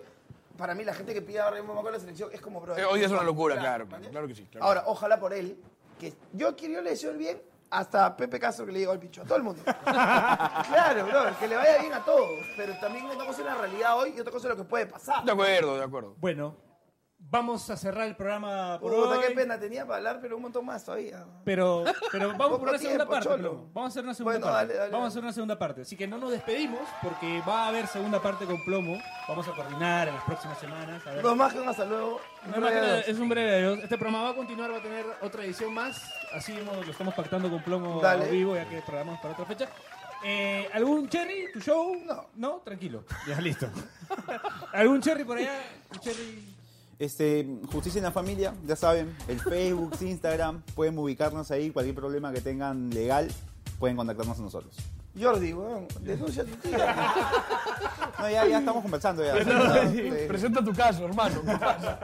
para mí la gente que pide ahora mismo Manco en la selección es como, bro. Eh, hoy es una locura, claro, claro, claro que sí. claro. Ahora, ojalá por él, que yo quiero yo le deseo el bien hasta a Pepe Castro que le llegó al pincho, a todo el mundo. claro, bro, que le vaya bien a todos. Pero también una cosa es la realidad hoy y otra cosa es lo que puede pasar. De acuerdo, de acuerdo. Bueno, vamos a cerrar el programa por Puta, hoy. qué pena tenía para hablar, pero un montón más todavía. Pero, pero vamos por una segunda tiempo, parte. cholo. Vamos a hacer una segunda Bueno, parte. dale, dale. Vamos a hacer una segunda parte. Así que no nos despedimos porque va a haber segunda parte con Plomo. Vamos a coordinar en las próximas semanas. A ver. Dos más que un hasta luego. No, no, que es un breve adiós. Este programa va a continuar, va a tener otra edición más. Así hemos- lo estamos pactando con Plomo Dale. a vivo, ya que programamos para otra fecha. Eh, ¿Algún cherry? ¿Tu show? No. No, tranquilo. Ya listo. ¿Algún cherry por allá? ¿Un cherry? Este, Justicia en la Familia, ya saben, el Facebook, Instagram, pueden ubicarnos ahí, cualquier problema que tengan legal, pueden contactarnos a nosotros. Jordi, weón, denuncia a tu tía. No, ya, ya estamos conversando ya. sí. Sí. Presenta tu caso, hermano. ¿Qué pasa?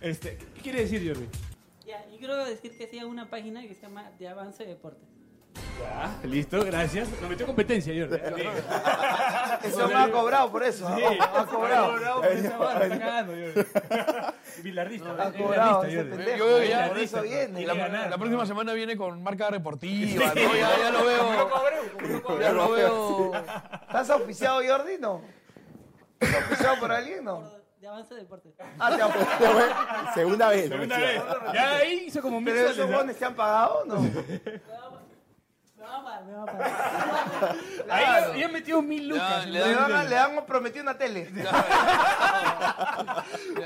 Este, ¿Qué quiere decir, Jordi? Ya, yo quiero decir que sigan una página que se llama De Avance Deportes. Ya, listo, gracias. Nos metió competencia, Jordi. Eso me ha cobrado por eso. Sí, ¿no? Me ha cobrado. por esa barra, está cagando, Jordi. Bilardista, Me ha cobrado. Yo veo ya- Por eso viene. La, próxima semana viene con marca deportiva. Ya, lo veo. Ya lo veo. ¿Estás auspiciado, Jordi? No. ¿Estás auspiciado por alguien? No. De avance deporte. Ah, te. Segunda vez. Segunda vez. Ya ahí hizo como mil ¿Pero esos bones te han pagado o no? Me va a pagar, me va a pagar. Ahí ya metió mil Ya, lucas. le Le, dan- dan, le han prometido una tele.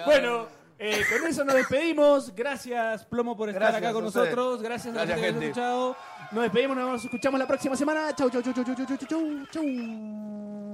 Bueno, eh, con eso nos despedimos. Gracias, Plomo, por estar Gracias acá con nosotros. Gracias a la gente que nos ha escuchado. Nos despedimos, nos escuchamos la próxima semana. Chau, chau, chau, chau, chau, chau, chau, chau.